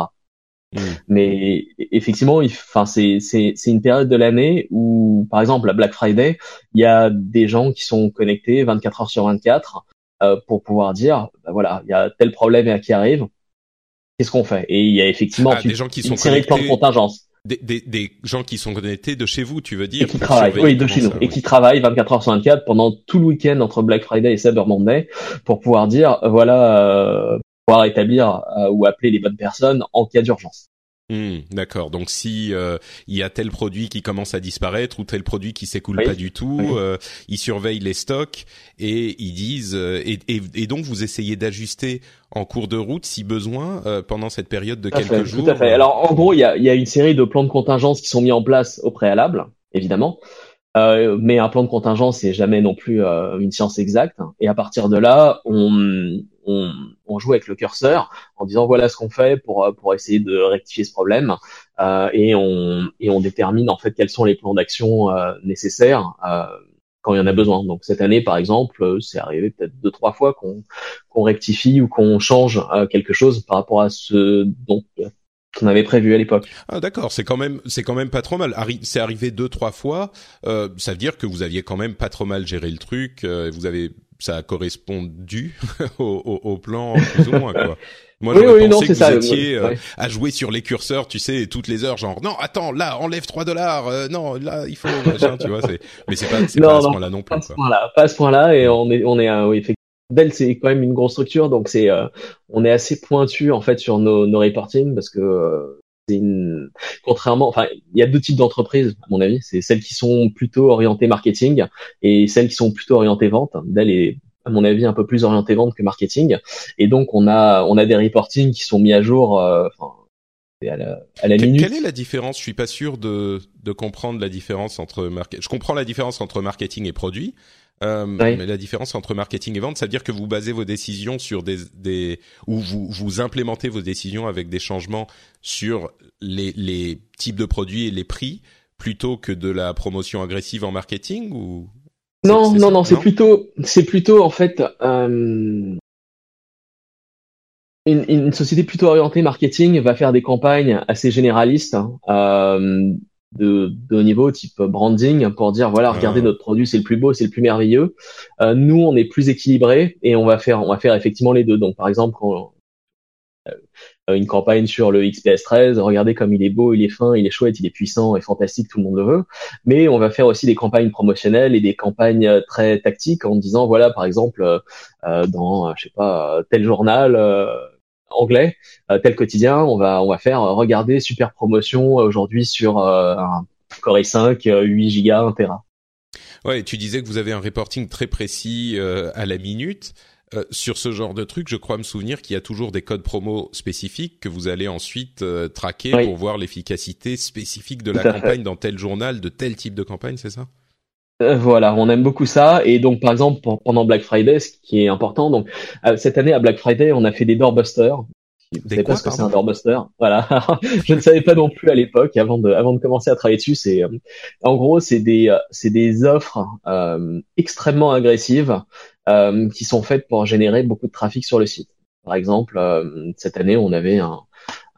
Hmm. Mais effectivement, enfin c'est c'est c'est une période de l'année où, par exemple, la Black Friday, il y a des gens qui sont connectés 24 heures sur 24 euh, pour pouvoir dire, bah voilà, il y a tel problème qui arrive, qu'est-ce qu'on fait? Et il y a effectivement ah, des gens qui une sont série de plans de contingence des, des, des, gens qui sont connectés de chez vous, tu veux dire Et qui travaillent, oui, de chez nous, et qui travaillent 24 heures sur 24 pendant tout le week-end entre Black Friday et Cyber Monday pour pouvoir dire, voilà, euh, pouvoir établir euh, ou appeler les bonnes personnes en cas d'urgence. Hmm, d'accord. Donc si euh, il y a tel produit qui commence à disparaître ou tel produit qui s'écoule pas du tout, euh, ils surveillent les stocks et ils disent euh, et, et, donc vous essayez d'ajuster en cours de route si besoin pendant cette période de quelques jours. Tout à fait. Alors en gros, il y a, y a une série de plans de contingence qui sont mis en place au préalable, évidemment. Euh, mais un plan de contingence c'est jamais non plus euh, une science exacte. Et à partir de là, on, on, on, joue avec le curseur en disant voilà ce qu'on fait pour euh, pour essayer de rectifier ce problème. Euh, et on et on détermine en fait quels sont les plans d'action nécessaires quand il y en a besoin. Donc cette année, par exemple, c'est arrivé peut-être deux trois fois qu'on qu'on rectifie ou qu'on change quelque chose par rapport à ce dont qu'on avait prévu à l'époque. Ah d'accord, c'est quand même c'est quand même pas trop mal. c'est arrivé deux trois fois. Euh, ça veut dire que vous aviez quand même pas trop mal géré le truc. Euh, vous avez ça a correspondu au, au, plan plus ou moins quoi. Moi, j'aurais pensé que vous étiez euh, à jouer sur les curseurs, tu sais, toutes les heures, genre non, attends, là, enlève 3 dollars, euh, non, là, il faut machin, tu vois. Mais c'est pas, pas à ce point-là non plus. Pas à ce point-là, pas à ce point-là, et on est, on est, oui, effectivement. Dell, c'est quand même une grosse structure, donc c'est, on est assez pointu en fait sur nos, nos parce que c'est une... contrairement, enfin, il y a deux types d'entreprises à mon avis. C'est celles qui sont plutôt orientées marketing et celles qui sont plutôt orientées vente. Dell est à mon avis un peu plus orienté vente que marketing. Et donc on a on a des reporting qui sont mis à jour. Euh, à la, à la minute. Quelle est la différence? Je suis pas sûr de, de comprendre la différence entre marketing. Je comprends la différence entre marketing et produit, euh, Mais la différence entre marketing et vente, c'est-à-dire que vous basez vos décisions sur des, des ou vous, vous implémentez vos décisions avec des changements sur les, les types de produits et les prix plutôt que de la promotion agressive en marketing ou? Non non non c'est plutôt c'est plutôt en fait euh, une, une, société plutôt orientée marketing va faire des campagnes assez généralistes hein, euh, de, de haut niveau, type branding, pour dire voilà, regardez notre produit, c'est le plus beau, c'est le plus merveilleux. Euh, nous, on est plus équilibré et on va faire, on va faire effectivement les deux. Donc, par exemple, quand, euh, une campagne sur le XPS 13, regardez comme il est beau, il est fin, il est chouette, il est puissant et fantastique, tout le monde le veut. Mais on va faire aussi des campagnes promotionnelles et des campagnes très tactiques en disant voilà, par exemple, euh, dans, je sais pas, tel journal anglais, euh, tel quotidien, on va on va faire euh, regarder super promotion euh, aujourd'hui sur un Core i5 8 Go 1 Tera. Ouais, tu disais que vous avez un reporting très précis à la minute. sur ce genre de truc, je crois me souvenir qu'il y a toujours des codes promo spécifiques que vous allez ensuite traquer pour voir l'efficacité spécifique de la campagne dans tel journal, de tel type de campagne, c'est ça? Voilà, on aime beaucoup ça. Et donc, par exemple, pendant Black Friday, ce qui est important, donc cette année à Black Friday, on a fait des doorbusters. Vous savez pas ce que c'est un doorbuster Voilà, je ne savais pas non plus à l'époque, avant de, avant de commencer à travailler dessus. C'est, en gros, c'est des, c'est des offres euh, extrêmement agressives euh, qui sont faites pour générer beaucoup de trafic sur le site. Par exemple, euh, cette année, on avait un,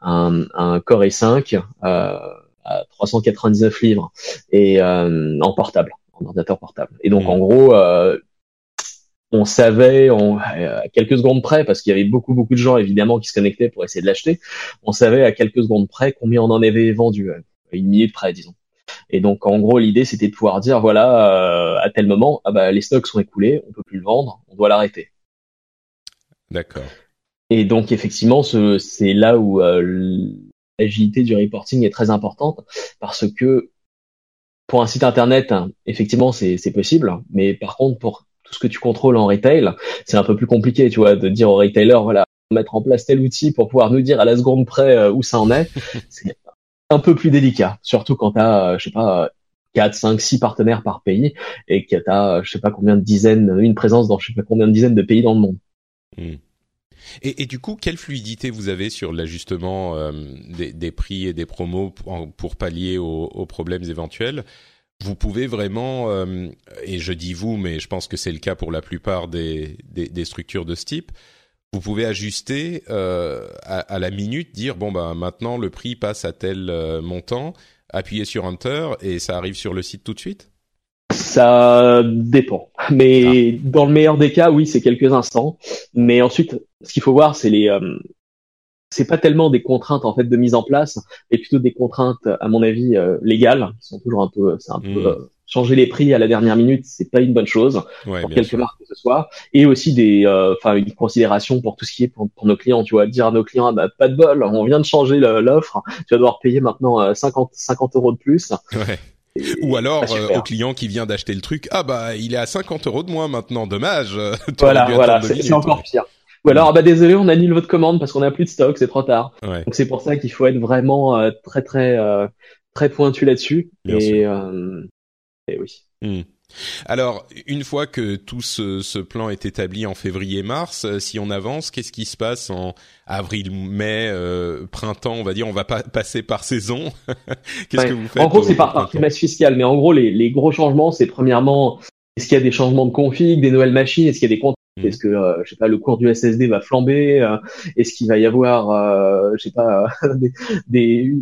un, un Core i5 euh, à 399 livres et en portable ordinateur portable. Et donc, hmm. en gros, euh, on savait on, à quelques secondes près, parce qu'il y avait beaucoup beaucoup de gens évidemment qui se connectaient pour essayer de l'acheter, on savait à quelques secondes près combien on en avait vendu, euh, une minute près disons. Et donc en gros l'idée c'était de pouvoir dire voilà euh, à tel moment ah bah les stocks sont écoulés, on peut plus le vendre, on doit l'arrêter. D'accord. Et donc effectivement c'est là où l'agilité du reporting est très importante parce que pour un site internet, hein, effectivement, c'est possible. Mais par contre, pour tout ce que tu contrôles en retail, c'est un peu plus compliqué, tu vois, de dire au retailer, voilà, mettre en place tel outil pour pouvoir nous dire à la seconde près euh, où ça en est. c'est un peu plus délicat, surtout quand tu as, euh, je sais pas, 4, 5, 6 partenaires par pays et que tu as, je sais pas combien de dizaines, une présence dans je sais pas combien de dizaines de pays dans le monde. Hmm. Et, du coup, quelle fluidité vous avez sur l'ajustement euh, des, prix et des promos pour, pallier aux, problèmes éventuels? Vous pouvez vraiment, euh, et je dis vous, mais je pense que c'est le cas pour la plupart des, structures de ce type, vous pouvez ajuster euh, à, à, la minute, dire bon ben maintenant le prix passe à tel montant, appuyer sur Enter et ça arrive sur le site tout de suite? Ça dépend. Mais ah. dans le meilleur des cas, oui, c'est quelques instants. Mais ensuite, ce qu'il faut voir, c'est les, euh, c'est pas tellement des contraintes en fait de mise en place, mais plutôt des contraintes, à mon avis, euh, légales, qui sont toujours un peu, c'est un peu hmm. euh, changer les prix à la dernière minute, c'est pas une bonne chose pour quelque marque que ce soit, et aussi des, enfin une considération pour tout ce qui est pour, nos clients, tu vois, dire à nos clients, ah, bah, pas de bol, on vient de changer l'offre, tu vas devoir payer maintenant 50 50 euros de plus. Ouais. Ou alors au client qui vient d'acheter le truc, ah bah il est à 50 euros de moins maintenant, dommage. voilà, voilà, c'est encore pire. Ou alors, ah bah désolé, on annule votre commande parce qu'on a plus de stock, c'est trop tard. Donc c'est pour ça qu'il faut être vraiment euh, très très euh, très pointu là-dessus. Et, euh, et, oui. Hmm. Alors, une fois que tout ce, ce, plan est établi en février-mars, si on avance, qu'est-ce qui se passe en avril, mai, printemps On va dire, on va pas passer par saison. qu'est-ce que vous faites En gros, c'est par, par trimestre fiscal, mais en gros, les, les gros changements, c'est premièrement, est-ce qu'il y a des changements de config, des nouvelles machines, est-ce qu'il y a des Mm. Est-ce que euh, je sais pas le cours du SSD va flamber euh, Est-ce qu'il va y avoir euh, je sais pas des,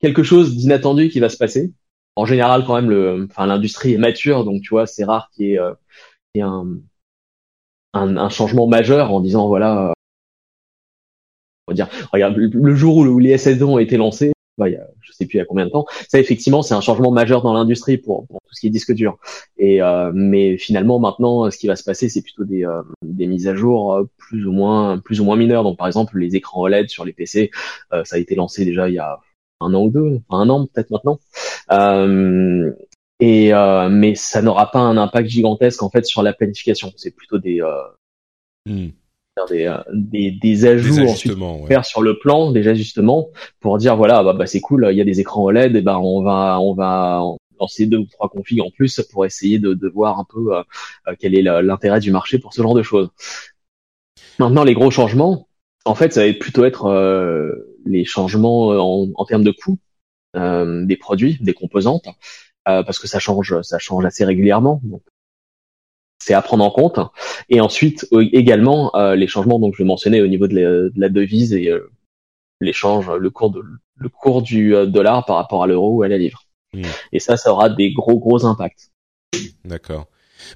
quelque chose d'inattendu qui va se passer? En général, quand même, le, enfin l'industrie est mature, donc tu vois, c'est rare qu'il y ait, un un, un, changement majeur en disant voilà, on va dire, regarde, le jour où, les SSD ont été lancés, bah, il y a, je sais plus il y a combien de temps. Ça, effectivement, c'est un changement majeur dans l'industrie pour, pour, tout ce qui est disque dur. Et euh, mais finalement, maintenant, ce qui va se passer, c'est plutôt des, euh, des mises à jour euh, plus ou moins plus ou moins mineures. Donc, par exemple, les écrans OLED sur les PC, ça a été lancé déjà il y a un an ou deux, enfin un an peut-être maintenant. et mais ça n'aura pas un impact gigantesque en fait sur la planification. C'est plutôt des hmm des, euh, des, des ajouts ensuite faire sur le plan, des ajustements pour dire voilà bah, bah c'est cool, il y a des écrans OLED, et ben on va on va lancer deux ou trois configs en plus pour essayer de, de voir un peu euh, euh, quel est l'intérêt du marché pour ce genre de choses. Maintenant les gros changements, en fait ça va plutôt être les changements en, en, termes de coûts des produits, des composantes, parce que ça change ça change assez régulièrement. Donc c'est à prendre en compte. Et ensuite également euh, les changements donc je mentionnais au niveau de la, devise et euh, l'échange, le cours de, le cours du euh, dollar par rapport à l'euro ou à la livre. Hmm. Et ça, ça aura des gros gros impacts. D'accord.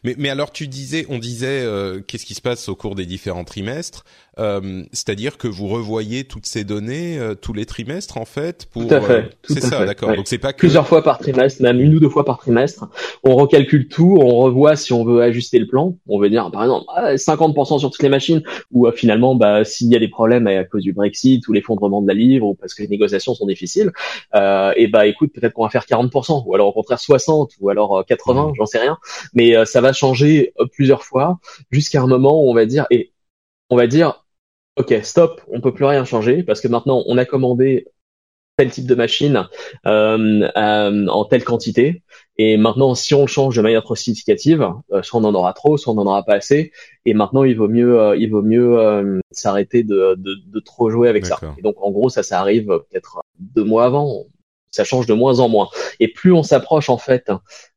Mais, mais alors tu disais, on disait, euh, qu'est-ce qui se passe au cours des différents trimestres euh, C'est-à-dire que vous revoyez toutes ces données euh, tous les trimestres en fait pour. Tout à fait. c'est ça, d'accord. Donc c'est pas que... plusieurs fois par trimestre, même une ou deux fois par trimestre. On recalcule tout, on revoit si on veut ajuster le plan. On veut dire par exemple 50% ah, sur toutes les machines, ou finalement bah s'il y a des problèmes à cause du Brexit ou l'effondrement de la livre ou parce que les négociations sont difficiles, et bah écoute peut-être qu'on va faire 40%, ou alors au contraire 60, ou alors 80, mmh. j'en sais rien. Mais ça va changer euh, plusieurs fois jusqu'à un moment où on va dire et on va dire ok stop on peut plus rien changer parce que maintenant on a commandé tel type de machine euh, euh, en telle quantité. Et maintenant si on le change de manière trop significative soit on en aura trop soit on en aura pas assez. Et maintenant il vaut mieux il vaut mieux s'arrêter de, de, de, trop jouer avec ça. Et donc en gros ça ça arrive peut-être deux mois avant ça change de moins en moins. Et plus on s'approche en fait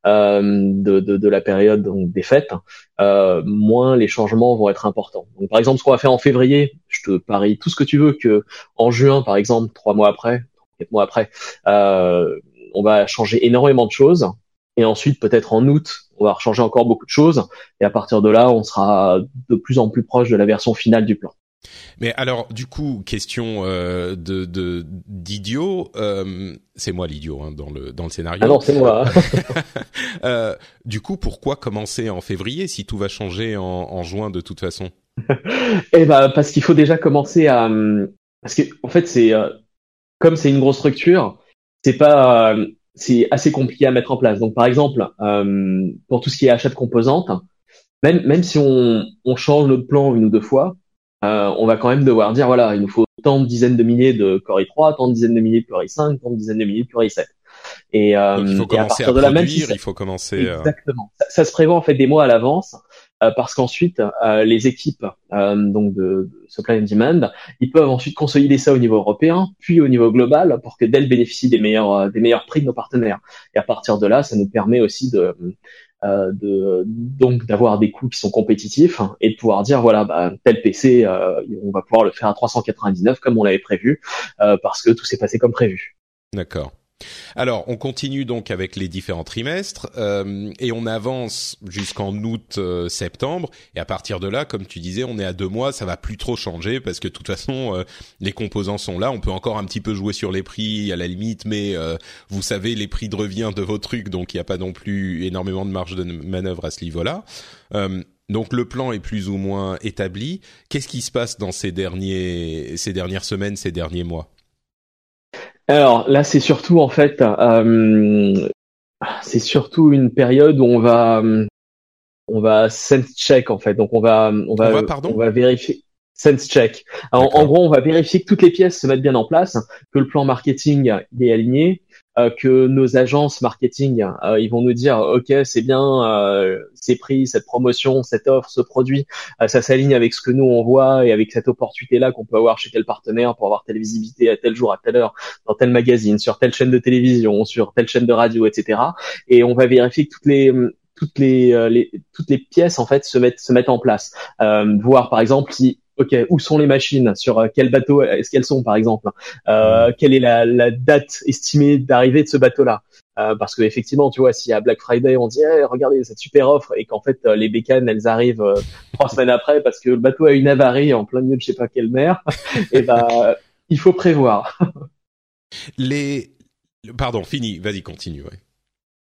euh, de, de, de, la période donc, des fêtes, euh, moins les changements vont être importants. Donc par exemple, ce qu'on va faire en février, je te parie tout ce que tu veux que en juin, par exemple, trois mois après, quatre mois après, euh, on va changer énormément de choses. Et ensuite, peut-être en août, on va changer encore beaucoup de choses. Et à partir de là, on sera de plus en plus proche de la version finale du plan. Mais alors, du coup, question euh, de d'idiot, euh, c'est moi l'idiot hein, dans le dans le scénario. Ah non, c'est moi. euh, du coup, pourquoi commencer en février si tout va changer en, en juin de toute façon? Eh ben, parce qu'il faut déjà commencer à parce que en fait, c'est euh, comme c'est une grosse structure, c'est pas c'est assez compliqué à mettre en place. Donc, par exemple, euh, pour tout ce qui est achat de composantes, même même si on on change notre plan une ou deux fois euh, on va quand même devoir dire voilà, il nous faut tant de dizaines de milliers de Core i3, tant de dizaines de milliers de Core i5, tant de dizaines de milliers de Core i7. Et, euh, il faut commencer à, de il faut commencer. Euh, Exactement. Ça, se prévoit en fait des mois à l'avance. Euh, parce qu'ensuite les équipes donc de, supply and demand, ils peuvent ensuite consolider ça au niveau européen, puis au niveau global, pour que Dell bénéficie des meilleurs des meilleurs prix de nos partenaires. Et à partir de là, ça nous permet aussi de euh, de donc d'avoir des coûts qui sont compétitifs et de pouvoir dire voilà bah, tel PC euh, on va pouvoir le faire à 399 comme on l'avait prévu euh, parce que tout s'est passé comme prévu. D'accord. Alors, on continue donc avec les différents trimestres euh, et on avance jusqu'en août-septembre. Euh, et à partir de là, comme tu disais, on est à deux mois, ça va plus trop changer parce que de toute façon, euh, les composants sont là. On peut encore un petit peu jouer sur les prix à la limite, mais vous savez les prix de revient de vos trucs, donc il n'y a pas non plus énormément de marge de manœuvre à ce niveau-là. donc le plan est plus ou moins établi. Qu'est-ce qui se passe dans ces derniers, ces dernières semaines, ces derniers mois? Alors là, c'est surtout en fait, euh, c'est surtout une période où on va, on va sense check en fait. Donc on va, on va, on va, vérifier sense check. en, gros, on va vérifier que toutes les pièces se mettent bien en place, que le plan marketing est aligné, euh, que nos agences marketing, euh, ils vont nous dire, ok, c'est bien, euh, ces prix, cette promotion, cette offre, ce produit, ça s'aligne avec ce que nous on voit et avec cette opportunité-là qu'on peut avoir chez tel partenaire pour avoir telle visibilité à tel jour, à telle heure, dans tel magazine, sur telle chaîne de télévision, sur telle chaîne de radio, etc. Et on va vérifier que toutes les toutes les, toutes les pièces en fait se mettent se mettent en place. voir par exemple si ok, où sont les machines, sur euh, quel bateau est-ce qu'elles sont par exemple, euh, quelle est la, la, date estimée d'arrivée de ce bateau-là, parce que effectivement, tu vois, si à Black Friday on dit regardez cette super offre et qu'en fait les bécanes elles arrivent trois semaines après parce que le bateau a une avarie en plein milieu de je sais pas quelle mer, et ben il faut prévoir. les pardon, fini, vas-y continue.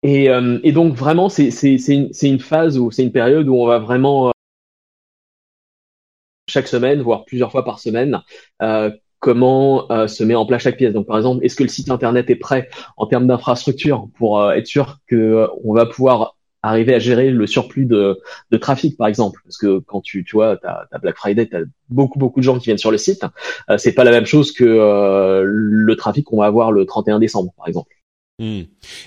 Et, et donc vraiment c'est c'est c'est une, une phase ou c'est une période où on va vraiment chaque semaine, voire plusieurs fois par semaine, euh, comment euh, se met en place chaque pièce. Donc par exemple, est-ce que le site internet est prêt en termes d'infrastructure pour euh, être sûr que on va pouvoir arriver à gérer le surplus de, de trafic par exemple? Parce que quand tu tu vois t'as as Black Friday t'as beaucoup beaucoup de gens qui viennent sur le site. C'est pas la même chose que le trafic qu'on va avoir le 31 décembre par exemple Hmm.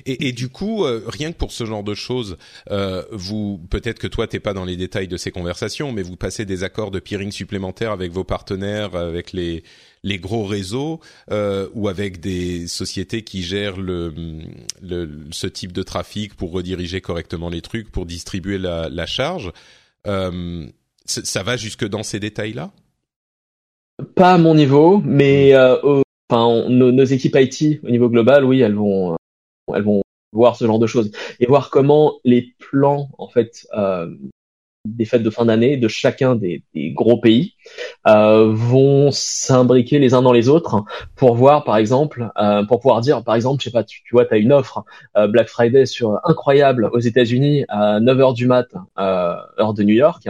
Et, du coup, euh, rien que pour ce genre de choses, euh, vous peut-être que toi t'es pas dans les détails de ces conversations, mais vous passez des accords de peering supplémentaires avec vos partenaires, avec les les gros réseaux euh, ou avec des sociétés qui gèrent le, le, ce type de trafic pour rediriger correctement les trucs, pour distribuer la, la charge. Euh, ça va jusque dans ces détails-là? Pas à mon niveau, mais euh, enfin, nos, équipes IT au niveau global, oui, elles vont elles vont voir ce genre de choses et voir comment les plans en fait euh, des fêtes de fin d'année de chacun des, des gros pays euh, vont s'imbriquer les uns dans les autres pour voir par exemple euh, pour pouvoir dire par exemple je sais pas tu, tu vois tu as une offre euh, Black Friday sur incroyable aux États-Unis à 9h du mat euh, heure de New York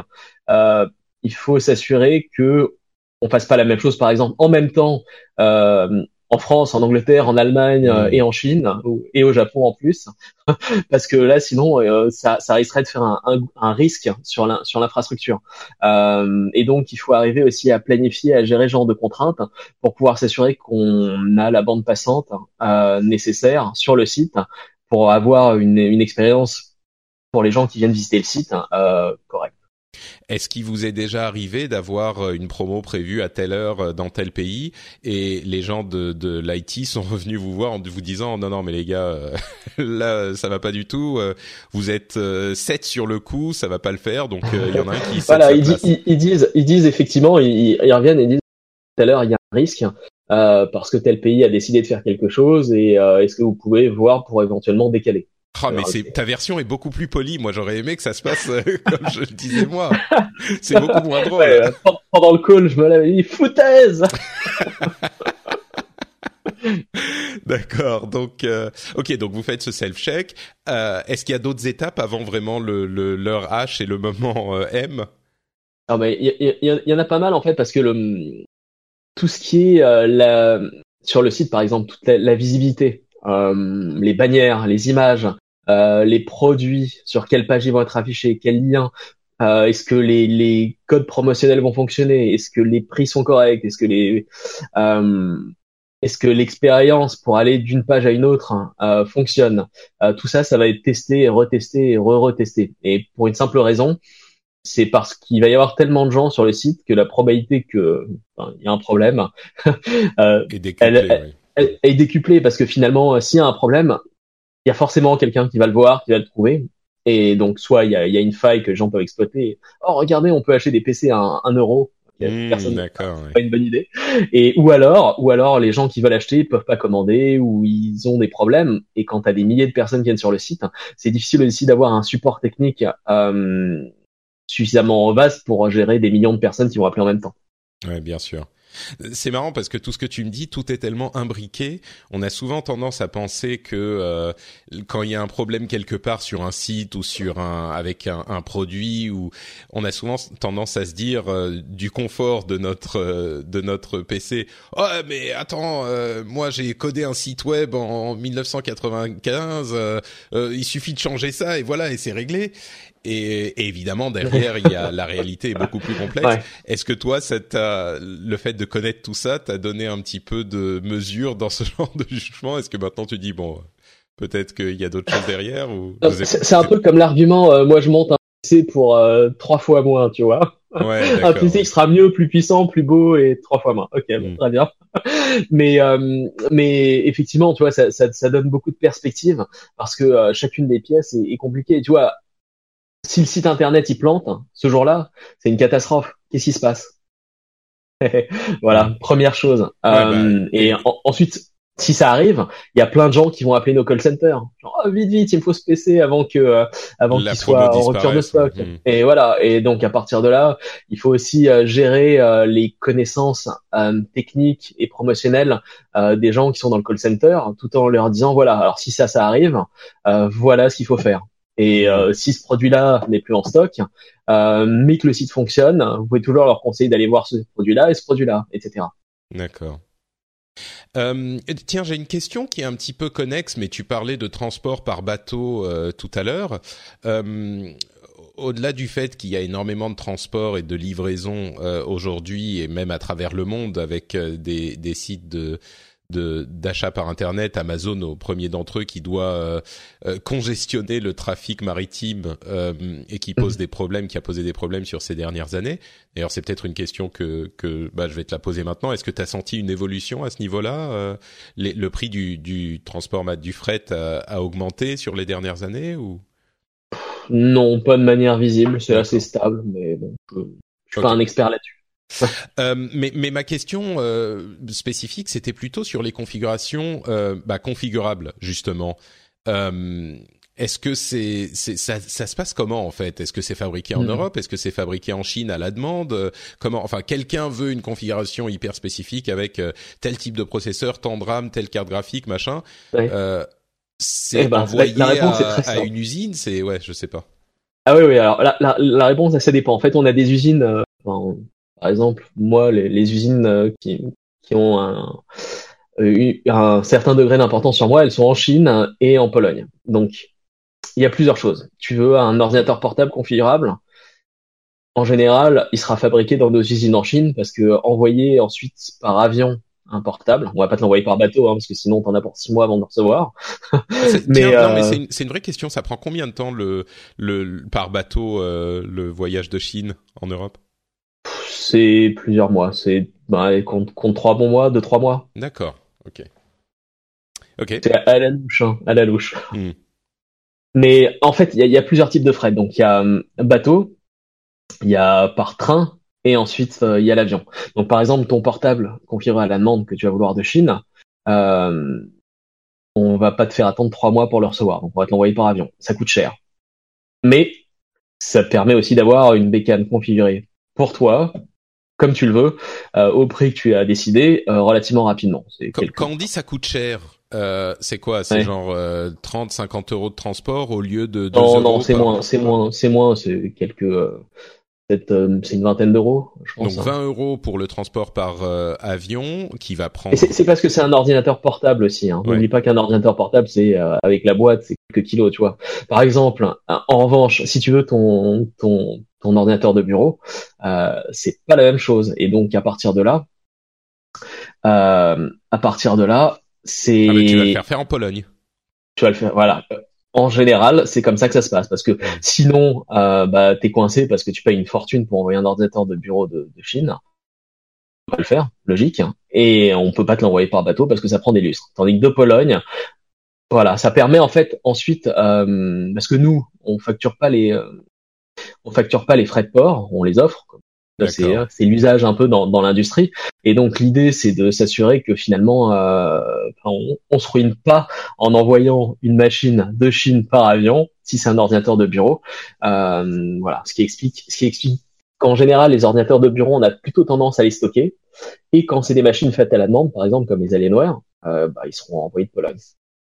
il faut s'assurer que on fasse pas la même chose par exemple en même temps euh, en France, en Angleterre, en Allemagne euh, et en Chine et au Japon en plus, parce que là sinon euh, ça, ça risquerait de faire un, un, risque sur l'infrastructure. Euh, et donc il faut arriver aussi à planifier, à gérer ce genre de contraintes pour pouvoir s'assurer qu'on a la bande passante euh, nécessaire sur le site pour avoir une, une expérience pour les gens qui viennent visiter le site euh, correcte. Est-ce qu'il vous est déjà arrivé d'avoir euh, une promo prévue à telle heure euh, dans tel pays et les gens de, de l'IT sont revenus vous voir en vous disant non non mais les gars euh, là ça va pas du tout vous êtes 7 sur le coup ça va pas le faire donc il y en a un qui voilà ils, ils, disent ils disent effectivement ils, ils reviennent et disent tout à l'heure il y a un risque euh, parce que tel pays a décidé de faire quelque chose et est-ce que vous pouvez voir pour éventuellement décaler? Ah, mais c'est ta version est beaucoup plus polie. Moi, j'aurais aimé que ça se passe euh, comme je le disais moi. C'est beaucoup moins drôle. Ouais, pendant le call, je me l'avais dit foutaise. D'accord. Donc, euh, ok. Donc, vous faites ce self-check. Euh, Est-ce qu'il y a d'autres étapes avant vraiment le, le l'heure H et le moment euh, M? Ah, mais il y, y, y, en a pas mal en fait parce que le tout ce qui est la sur le site, par exemple, toute la, la visibilité, les bannières, les images, euh, les produits, sur quelle page ils vont être affichés, quels liens, euh, est-ce que les, les, codes promotionnels vont fonctionner, est-ce que les prix sont corrects, est-ce que les euh, est-ce que l'expérience pour aller d'une page à une autre euh, fonctionne Tout ça, ça va être testé, retesté et re-retesté. Et pour une simple raison, c'est parce qu'il va y avoir tellement de gens sur le site que la probabilité que il y a un problème est décuplée, elle, est décuplée parce que finalement, s'il y a un problème, il y a forcément quelqu'un qui va le voir, qui va le trouver. Et donc, soit il y a, y a, une faille que les gens peuvent exploiter. Oh, regardez, on peut acheter des PC à un, euro. Mmh, Personne, pas une bonne idée. Et ou alors, ou alors les gens qui veulent acheter peuvent pas commander ou ils ont des problèmes. Et quand tu as des milliers de personnes qui viennent sur le site, c'est difficile aussi d'avoir un support technique euh, suffisamment vaste pour gérer des millions de personnes qui vont appeler en même temps. Ouais, bien sûr. C'est marrant parce que tout ce que tu me dis, tout est tellement imbriqué. On a souvent tendance à penser que euh, quand il y a un problème quelque part sur un site ou sur un avec un, un produit, ou on a souvent tendance à se dire euh, du confort de notre euh, de notre PC. Oh mais attends, moi j'ai codé un site web en 1995. il suffit de changer ça et voilà et c'est réglé. Et, évidemment, derrière, il y a la réalité est beaucoup plus complexe. Est-ce que toi, ça le fait de connaître tout ça, t'a donné un petit peu de mesure dans ce genre de jugement? Est-ce que maintenant tu dis bon, peut-être qu'il y a d'autres choses derrière ou C'est un peu comme l'argument, euh, moi je monte un PC pour euh, trois fois moins, tu vois. Ouais, un PC qui sera mieux, plus puissant, plus beau et trois fois moins. Ok, hmm. très bien. mais euh, mais effectivement, tu vois, ça, ça, ça, donne beaucoup de perspectives parce que chacune des pièces est, est compliquée. Tu vois, si le site internet il plante, ce jour-là, c'est une catastrophe. Qu'est-ce qui se passe Voilà, première chose. Euh, bah, et ensuite, si ça arrive, il y a plein de gens qui vont appeler nos call centers. Genre, oh, vite, vite, il me faut ce PC avant que, euh, avant qu'il soit en rupture de stock. Hmm. Et voilà. Et donc, à partir de là, il faut aussi euh, gérer euh, les connaissances techniques et promotionnelles des gens qui sont dans le call center, tout en leur disant, voilà, alors si ça, ça arrive, voilà ce qu'il faut faire. Et si ce produit-là n'est plus en stock, mais que le site fonctionne, vous pouvez toujours leur conseiller d'aller voir ce produit-là et ce produit-là, etc. D'accord. Euh, tiens, j'ai une question qui est un petit peu connexe, mais tu parlais de transport par bateau euh, tout à l'heure. Euh, au-delà du fait qu'il y a énormément de transport et de livraison euh, aujourd'hui et même à travers le monde avec des, des sites de d'achat par internet, Amazon au premier d'entre eux qui doit euh, euh, congestionner le trafic maritime euh, et qui pose mhm. des problèmes, qui a posé des problèmes sur ces dernières années. D'ailleurs, c'est peut-être une question que que bah, je vais te la poser maintenant. Est-ce que tu as senti une évolution à ce niveau-là Le prix du, du transport du fret a, augmenté sur les dernières années ou? Non, pas de manière visible. C'est assez stable, mais bon, je, je suis pas un expert là-dessus. Euh, mais, mais, ma question euh, spécifique, c'était plutôt sur les configurations euh, bah, configurables, justement. Euh, est-ce que c'est, ça, ça, se passe comment en fait? Est-ce que c'est fabriqué en hmm. Europe? Est-ce que c'est fabriqué en Chine à la demande? Comment Enfin, quelqu'un veut une configuration hyper spécifique avec tel type de processeur, tant de RAM, telle carte graphique, machin. c'est eh ben, envoyé à, une usine C'est ouais, je sais pas. Ah oui, oui. Alors la, la, la réponse, ça dépend. En fait, on a des usines. Enfin, par exemple, moi, les, usines euh, qui, qui ont un, euh, un certain degré d'importance sur moi, elles sont en Chine et en Pologne. Donc, il y a plusieurs choses. Tu veux un ordinateur portable configurable En général, il sera fabriqué dans nos usines en Chine parce que envoyer ensuite par avion un portable, on va pas te l'envoyer par bateau hein, parce que sinon t'en as pour six mois avant de le recevoir. mais, euh, c'est une, vraie question. Ça prend combien de temps le, le par bateau le voyage de Chine en Europe? C'est plusieurs mois. C'est bah, compte, compte trois bons mois, deux trois mois. D'accord. Ok. Ok. C'est à la louche, hein, à la louche. Hmm. Mais en fait, il y a, plusieurs types de frais. Donc il y a hum, bateau, il y a par train, et ensuite euh, il y a l'avion. Donc par exemple, ton portable configuré à la demande que tu vas vouloir de Chine, euh, on va pas te faire attendre trois mois pour le recevoir. Donc on va te l'envoyer par avion. Ça coûte cher. Mais ça permet aussi d'avoir une bécane configurée pour toi, comme tu le veux, euh, au prix que tu as décidé, euh, relativement rapidement. Quand, quand, on dit ça coûte cher, euh, c'est quoi? C'est genre 30, 50 euros de transport au lieu de 2 non, Non, c'est moins, c'est moins, c'est moins, c'est quelques euh, c'est une vingtaine d'euros, je pense. Donc 20 hein. euros pour le transport par euh, avion qui va prendre. C'est parce que c'est un ordinateur portable aussi. Hein. N'oublie pas qu'un ordinateur portable, c'est euh, avec la boîte, c'est quelques kilos, tu vois. Par exemple, en revanche, si tu veux ton ton ton ordinateur de bureau, euh, c'est pas la même chose. Et donc à partir de là, à partir de là, c'est. Ah, tu vas le faire faire en Pologne. Tu vas le faire, voilà en général, c'est comme ça que ça se passe. Parce que sinon, euh, bah, t'es coincé parce que tu payes une fortune pour envoyer un ordinateur de bureau de, de Chine. On peut le faire, logique. Hein. Et on peut pas te l'envoyer par bateau parce que ça prend des lustres. Tandis que de Pologne, voilà, ça permet en fait ensuite, euh, parce que nous, on facture pas les, euh, on facture pas les frais de port, on les offre. C'est l'usage un peu dans, dans l'industrie. Et donc l'idée, c'est de s'assurer que finalement, euh, on, on se ruine pas en envoyant une machine de Chine par avion, si c'est un ordinateur de bureau. Euh, voilà, ce qui explique, ce qui explique qu'en général, les ordinateurs de bureau, on a plutôt tendance à les stocker. Et quand c'est des machines faites à la demande, par exemple comme les Alienware, euh, bah, ils seront envoyés de Pologne.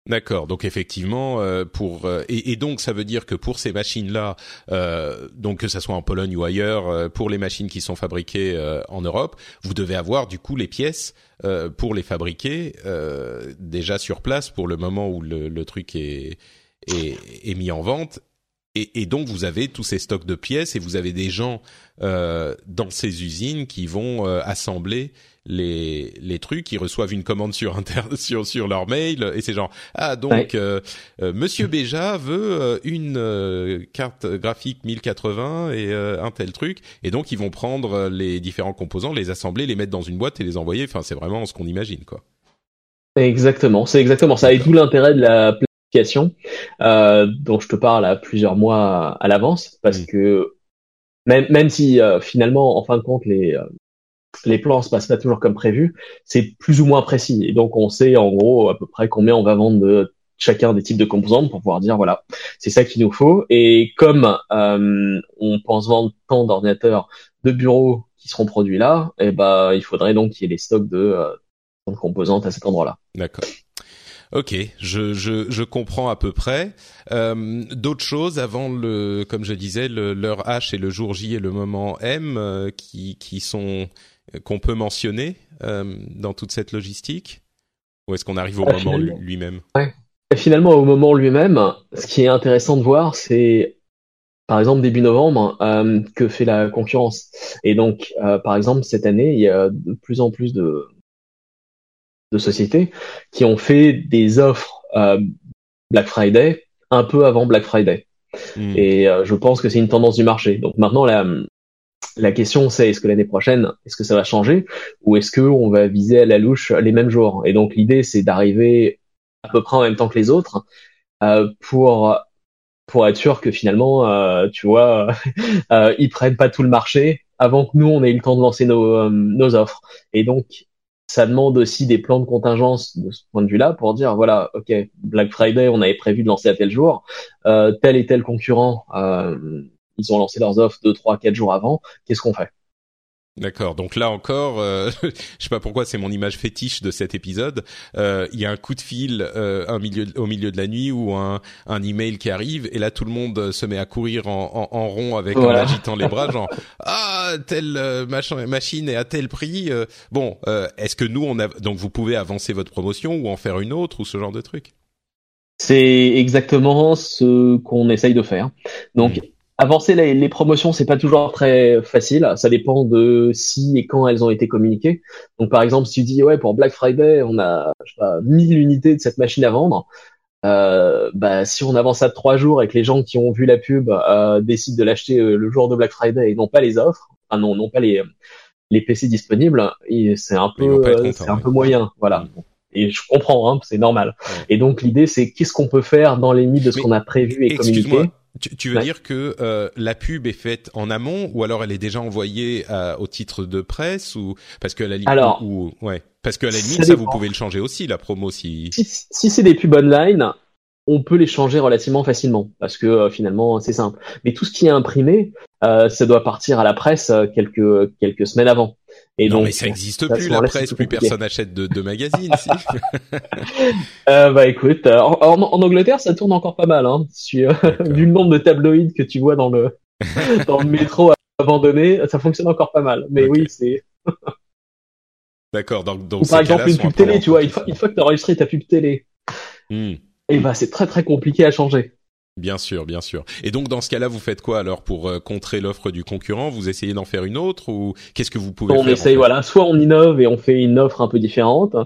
D'accord. Donc effectivement, euh, pour euh, et, donc ça veut dire que pour ces machines-là, euh, donc que ça soit en Pologne ou ailleurs, pour les machines qui sont fabriquées en Europe, vous devez avoir du coup les pièces pour les fabriquer déjà sur place pour le moment où le, truc est, est mis en vente. Et, et, donc vous avez tous ces stocks de pièces et vous avez des gens dans ces usines qui vont assembler les les trucs, ils reçoivent une commande sur inter sur sur leur mail et c'est genre ah donc euh, euh, Monsieur Béja veut euh, une carte graphique 1080 et un tel truc. Et donc ils vont prendre les différents composants, les assembler, les mettre dans une boîte et les envoyer. Enfin c'est vraiment ce qu'on imagine quoi. Exactement, c'est exactement ça. Et tout l'intérêt de la planification dont je te parle à plusieurs mois à l'avance parce mm. que même même si finalement en fin de compte les les plans se passent pas toujours comme prévu, c'est plus ou moins précis. Et donc on sait en gros à peu près combien on va vendre de chacun des types de composantes pour pouvoir dire voilà c'est ça qu'il nous faut. Et comme euh, on pense vendre tant d'ordinateurs de bureaux qui seront produits là, et eh ben il faudrait donc qu'il y ait des stocks de, euh, de composantes à cet endroit-là. D'accord. Ok, je, je, je, comprends à peu près. Euh, D'autres choses avant le, comme je disais, l'heure H et le jour J et le moment M euh, qui, qui sont qu'on peut mentionner euh, dans toute cette logistique? Ou est-ce qu'on arrive au ah, moment lui-même? Ouais. Finalement, au moment lui-même, ce qui est intéressant de voir, c'est par exemple début novembre, euh, que fait la concurrence. Et donc, euh, par exemple, cette année, il y a de plus en plus de, de sociétés qui ont fait des offres euh, Black Friday un peu avant Black Friday. Hmm. Et euh, je pense que c'est une tendance du marché. Donc maintenant, la, la question c'est est-ce que l'année prochaine, est-ce que ça va changer ou est-ce que on va viser à la louche les mêmes jours Et donc l'idée c'est d'arriver à peu près en même temps que les autres euh, pour pour être sûr que finalement, euh, tu vois, euh, ils prennent pas tout le marché avant que nous on ait eu le temps de lancer nos, euh, nos offres. Et donc ça demande aussi des plans de contingence de ce point de vue-là pour dire voilà, ok, Black Friday, on avait prévu de lancer à tel jour, euh, tel et tel concurrent, euh, ils ont lancé leurs offres deux, trois, quatre jours avant. Qu'est-ce qu'on fait? D'accord. Donc là encore, euh, je sais pas pourquoi c'est mon image fétiche de cet épisode. Euh, il y a un coup de fil euh, un milieu, au milieu de la nuit ou un, un email qui arrive et là tout le monde se met à courir en, en, en rond avec en agitant les bras, genre ah telle euh, machin, machine est à tel prix. Euh, bon, est-ce que nous on a donc vous pouvez avancer votre promotion ou en faire une autre ou ce genre de truc? C'est exactement ce qu'on essaye de faire. Donc hmm avancer les, les promotions, c'est pas toujours très facile. Ça dépend de si et quand elles ont été communiquées. Donc, par exemple, si tu dis ouais pour Black Friday, on a je sais pas 1000 unités de cette machine à vendre. Euh, bah, si on avance à trois jours et que les gens qui ont vu la pub euh, décident de l'acheter euh, le jour de Black Friday et non pas les offres, enfin non, non pas les les PC disponibles, c'est un peu c'est un peu moyen, voilà. Mm. Et je comprends, hein, c'est normal. Et donc l'idée c'est qu'est-ce qu'on peut faire dans les limites de ce qu'on a prévu et communiqué? Tu, tu veux dire que euh, la pub est faite en amont ou alors elle est déjà envoyée à, au titre de presse ou parce que la limite alors, ou, ouais. Parce que à la limite ça, vous pouvez le changer aussi la promo si si, si c'est des pubs online on peut les changer relativement facilement parce que euh, finalement c'est simple. Mais tout ce qui est imprimé euh, ça doit partir à la presse euh, quelques quelques semaines avant et non, mais ça n'existe plus la presse, plus personne achète de, de magazines. si. euh, bah écoute, euh, en, en, Angleterre, ça tourne encore pas mal. Hein. Euh, vu le nombre de tabloïds que tu vois dans le dans le métro abandonné, ça fonctionne encore pas mal. Mais oui, c'est. D'accord. Donc, donc par exemple une pub télé, tu vois, une fois, une fois que tu as enregistré ta pub télé, hmm. et eh bah c'est très très compliqué à changer. Bien sûr, bien sûr. Et donc dans ce cas-là, vous faites quoi alors pour euh, contrer l'offre du concurrent? Vous essayez d'en faire une autre ou qu'est-ce que vous pouvez on faire On essaye, voilà, soit on innove et on fait une offre un peu différente,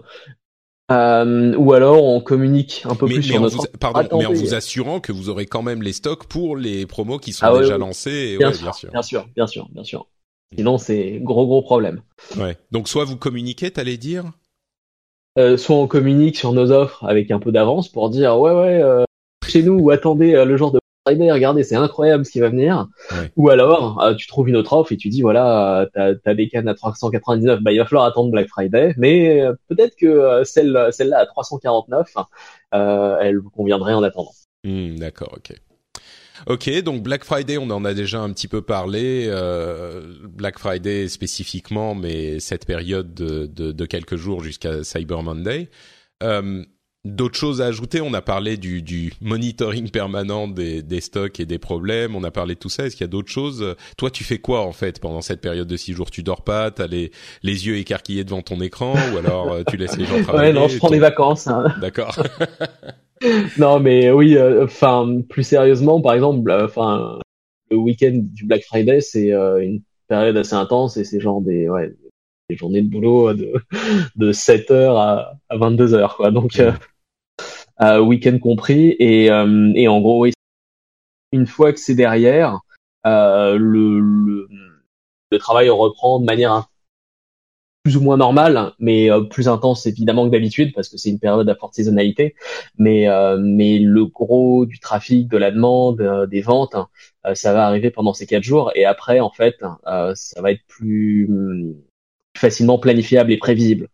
euh, ou alors on communique un peu plus sur notre. pardon, mais en vous assurant que vous aurez quand même les stocks pour les promos qui sont ah déjà lancés. Bien, sûr, bien, sûr, bien sûr, bien sûr, bien sûr. Sinon c'est gros gros problème. Ouais. Donc soit vous communiquez, t'allais dire? Euh, Soit on communique sur nos offres avec un peu d'avance pour dire ouais ouais. Euh, chez nous ou attendez euh, le jour de Friday, regardez, c'est incroyable ce qui va venir. Ou alors, euh, tu trouves une autre offre et tu dis, voilà, t'as as des cannes à 399, bah, il va falloir attendre Black Friday, mais euh, peut-être que celle, celle-là à 349, elle vous conviendrait en attendant. Hmm, d'accord, ok. Ok, donc Black Friday, on en a déjà un petit peu parlé. Black Friday spécifiquement, mais cette période de, de, de quelques jours jusqu'à Cyber Monday. D'autres choses à ajouter On a parlé du, du monitoring permanent des, des, stocks et des problèmes. On a parlé de tout ça. Est-ce qu'il y a d'autres choses? Toi, tu fais quoi en fait pendant cette période de six jours? Tu dors pas? T'as les, les yeux écarquillés devant ton écran? Ou alors euh, tu laisses les gens travailler Ouais, non, je prends des vacances. Hein. D'accord. non, mais oui. Euh, enfin, plus sérieusement, par exemple, euh, enfin, le week-end du Black Friday, c'est une période assez intense et c'est genre des ouais des journées de boulot de, de 7 heures à, à 22 heures quoi donc euh, euh, week-end compris. Et, euh, en gros une fois que c'est derrière euh, le, le, travail reprend de manière plus ou moins normale mais euh, plus intense évidemment que d'habitude parce que c'est une période à forte saisonnalité. Mais mais le gros du trafic de la demande des ventes ça va arriver pendant ces quatre jours. Et après en fait ça va être plus facilement planifiable et prévisible.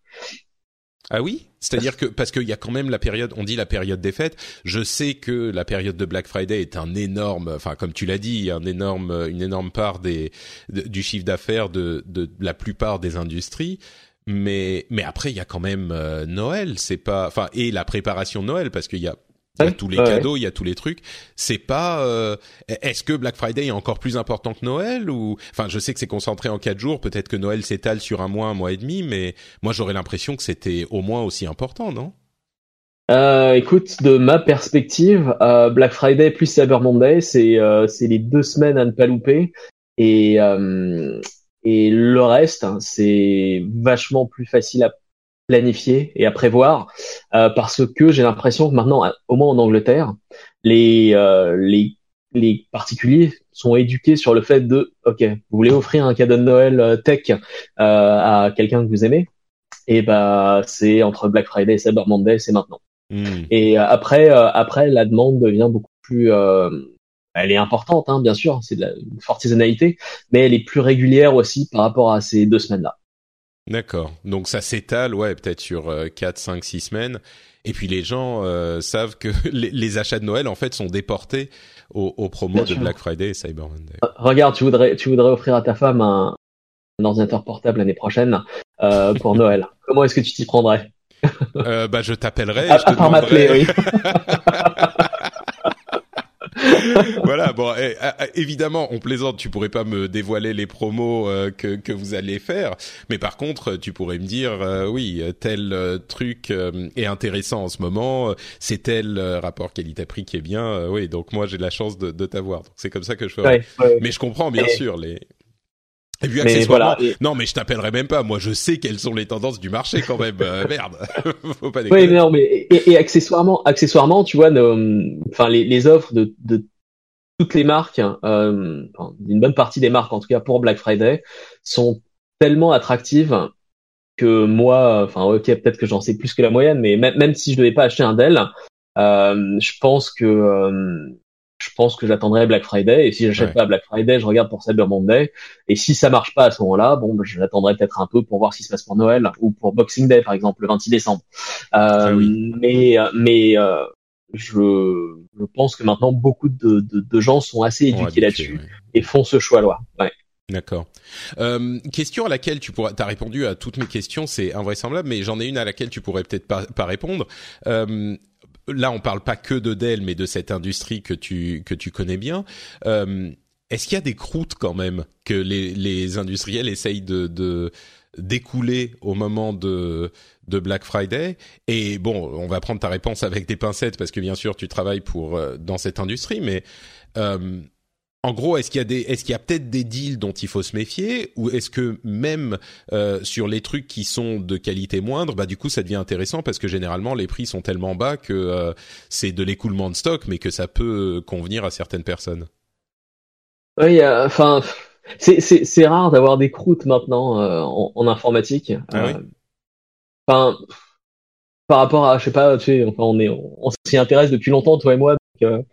Ah oui, c'est-à-dire que parce qu'il y a quand même la période, on dit la période des fêtes. Je sais que la période de Black Friday est un énorme, enfin comme tu l'as dit, un énorme, une énorme part des du chiffre d'affaires de, de la plupart des industries. Mais mais après il y a quand même euh, Noël, c'est pas, enfin et la préparation de Noël parce qu'il y a il y a tous les cadeaux, il y a tous les trucs. C'est pas. Euh, est-ce que Black Friday est encore plus important que Noël ou Enfin, je sais que c'est concentré en quatre jours. Peut-être que Noël s'étale sur un mois, un mois et demi, mais moi j'aurais l'impression que c'était au moins aussi important, non? Euh, écoute, de ma perspective, euh, Black Friday plus Cyber Monday, c'est euh, c'est les deux semaines à ne pas louper, et euh, et le reste, hein, c'est vachement plus facile à planifier et à prévoir euh, parce que j'ai l'impression que maintenant, au moins en Angleterre, les, euh, les, les particuliers sont éduqués sur le fait de, ok, vous voulez offrir un cadeau de Noël euh, tech à quelqu'un que vous aimez, et bah c'est entre Black Friday et Cyber Monday, c'est maintenant. Hmm. Et après, après la demande devient beaucoup plus elle est importante, hein, bien sûr, c'est de la une forte saisonnalité, mais elle est plus régulière aussi par rapport à ces deux semaines-là. D'accord. Donc ça s'étale, ouais, peut-être sur euh, 4, 5, 6 semaines. Et puis les gens euh, savent que les, achats de Noël, en fait, sont déportés aux, promos de Black Friday et Cyber Monday. Euh, regarde, tu voudrais, tu voudrais offrir à ta femme un, ordinateur portable l'année prochaine euh, pour Noël. Comment est-ce que tu t'y prendrais? Euh, Bah, je t'appellerai. À, à part m'appeler, oui. voilà, bon, eh, eh, eh, évidemment, on plaisante, tu pourrais pas me dévoiler les promos euh, que, que vous allez faire, mais par contre, tu pourrais me dire, euh, oui, tel euh, truc est intéressant en ce moment, c'est tel rapport qualité-prix qui est bien, oui, donc moi j'ai de la chance de, de t'avoir, c'est comme ça que je ferai. Mais je comprends bien sûr les et puis accessoirement, non mais je t'appellerai même pas. Moi, je sais quelles sont les tendances du marché quand même. Euh, merde, faut pas déconner. Oui, non, mais et, et, accessoirement, accessoirement, tu vois, enfin les, les, offres de, de, toutes les marques, euh, enfin, une bonne partie des marques, en tout cas pour Black Friday, sont tellement attractives que moi, enfin ok, peut-être que j'en sais plus que la moyenne, mais même, même si je devais pas acheter un Dell, euh, je pense que euh, je pense que j'attendrai Black Friday. Et si j'achète pas Black Friday, je regarde pour Cyber Monday. Et si ça marche pas à ce moment-là, bon, bah, j'attendrai peut-être un peu pour voir ce qui se passe pour Noël ou pour Boxing Day, par exemple, le 26 décembre. Euh, ah mais mais euh, je, je pense que maintenant beaucoup de, de, de gens sont assez éduqués là-dessus et font ce choix-là. Ouais. D'accord. Euh, question à laquelle tu pourras, t'as répondu à toutes mes questions, c'est invraisemblable, mais j'en ai une à laquelle tu pourrais peut-être pas, pas répondre. Euh, là, on parle pas que de Dell, mais de cette industrie que tu que tu connais bien. Euh, est-ce qu'il y a des croûtes quand même que les, les industriels essayent de, de d'écouler au moment de de Black Friday? Et bon on va prendre ta réponse avec des pincettes parce que bien sûr tu travailles pour euh, dans cette industrie mais euh, en gros, est-ce qu'il y a des, est-ce qu'il y a peut-être des deals dont il faut se méfier, ou est-ce que même euh, sur les trucs qui sont de qualité moindre, bah du coup ça devient intéressant parce que généralement les prix sont tellement bas que euh, c'est de l'écoulement de stock, mais que ça peut convenir à certaines personnes. Oui, enfin, c'est c'est c'est rare d'avoir des croûtes maintenant euh, en, en, informatique. Ah enfin, par rapport à, je sais pas, tu sais, enfin on est, on, s'y intéresse depuis longtemps toi et moi. Donc,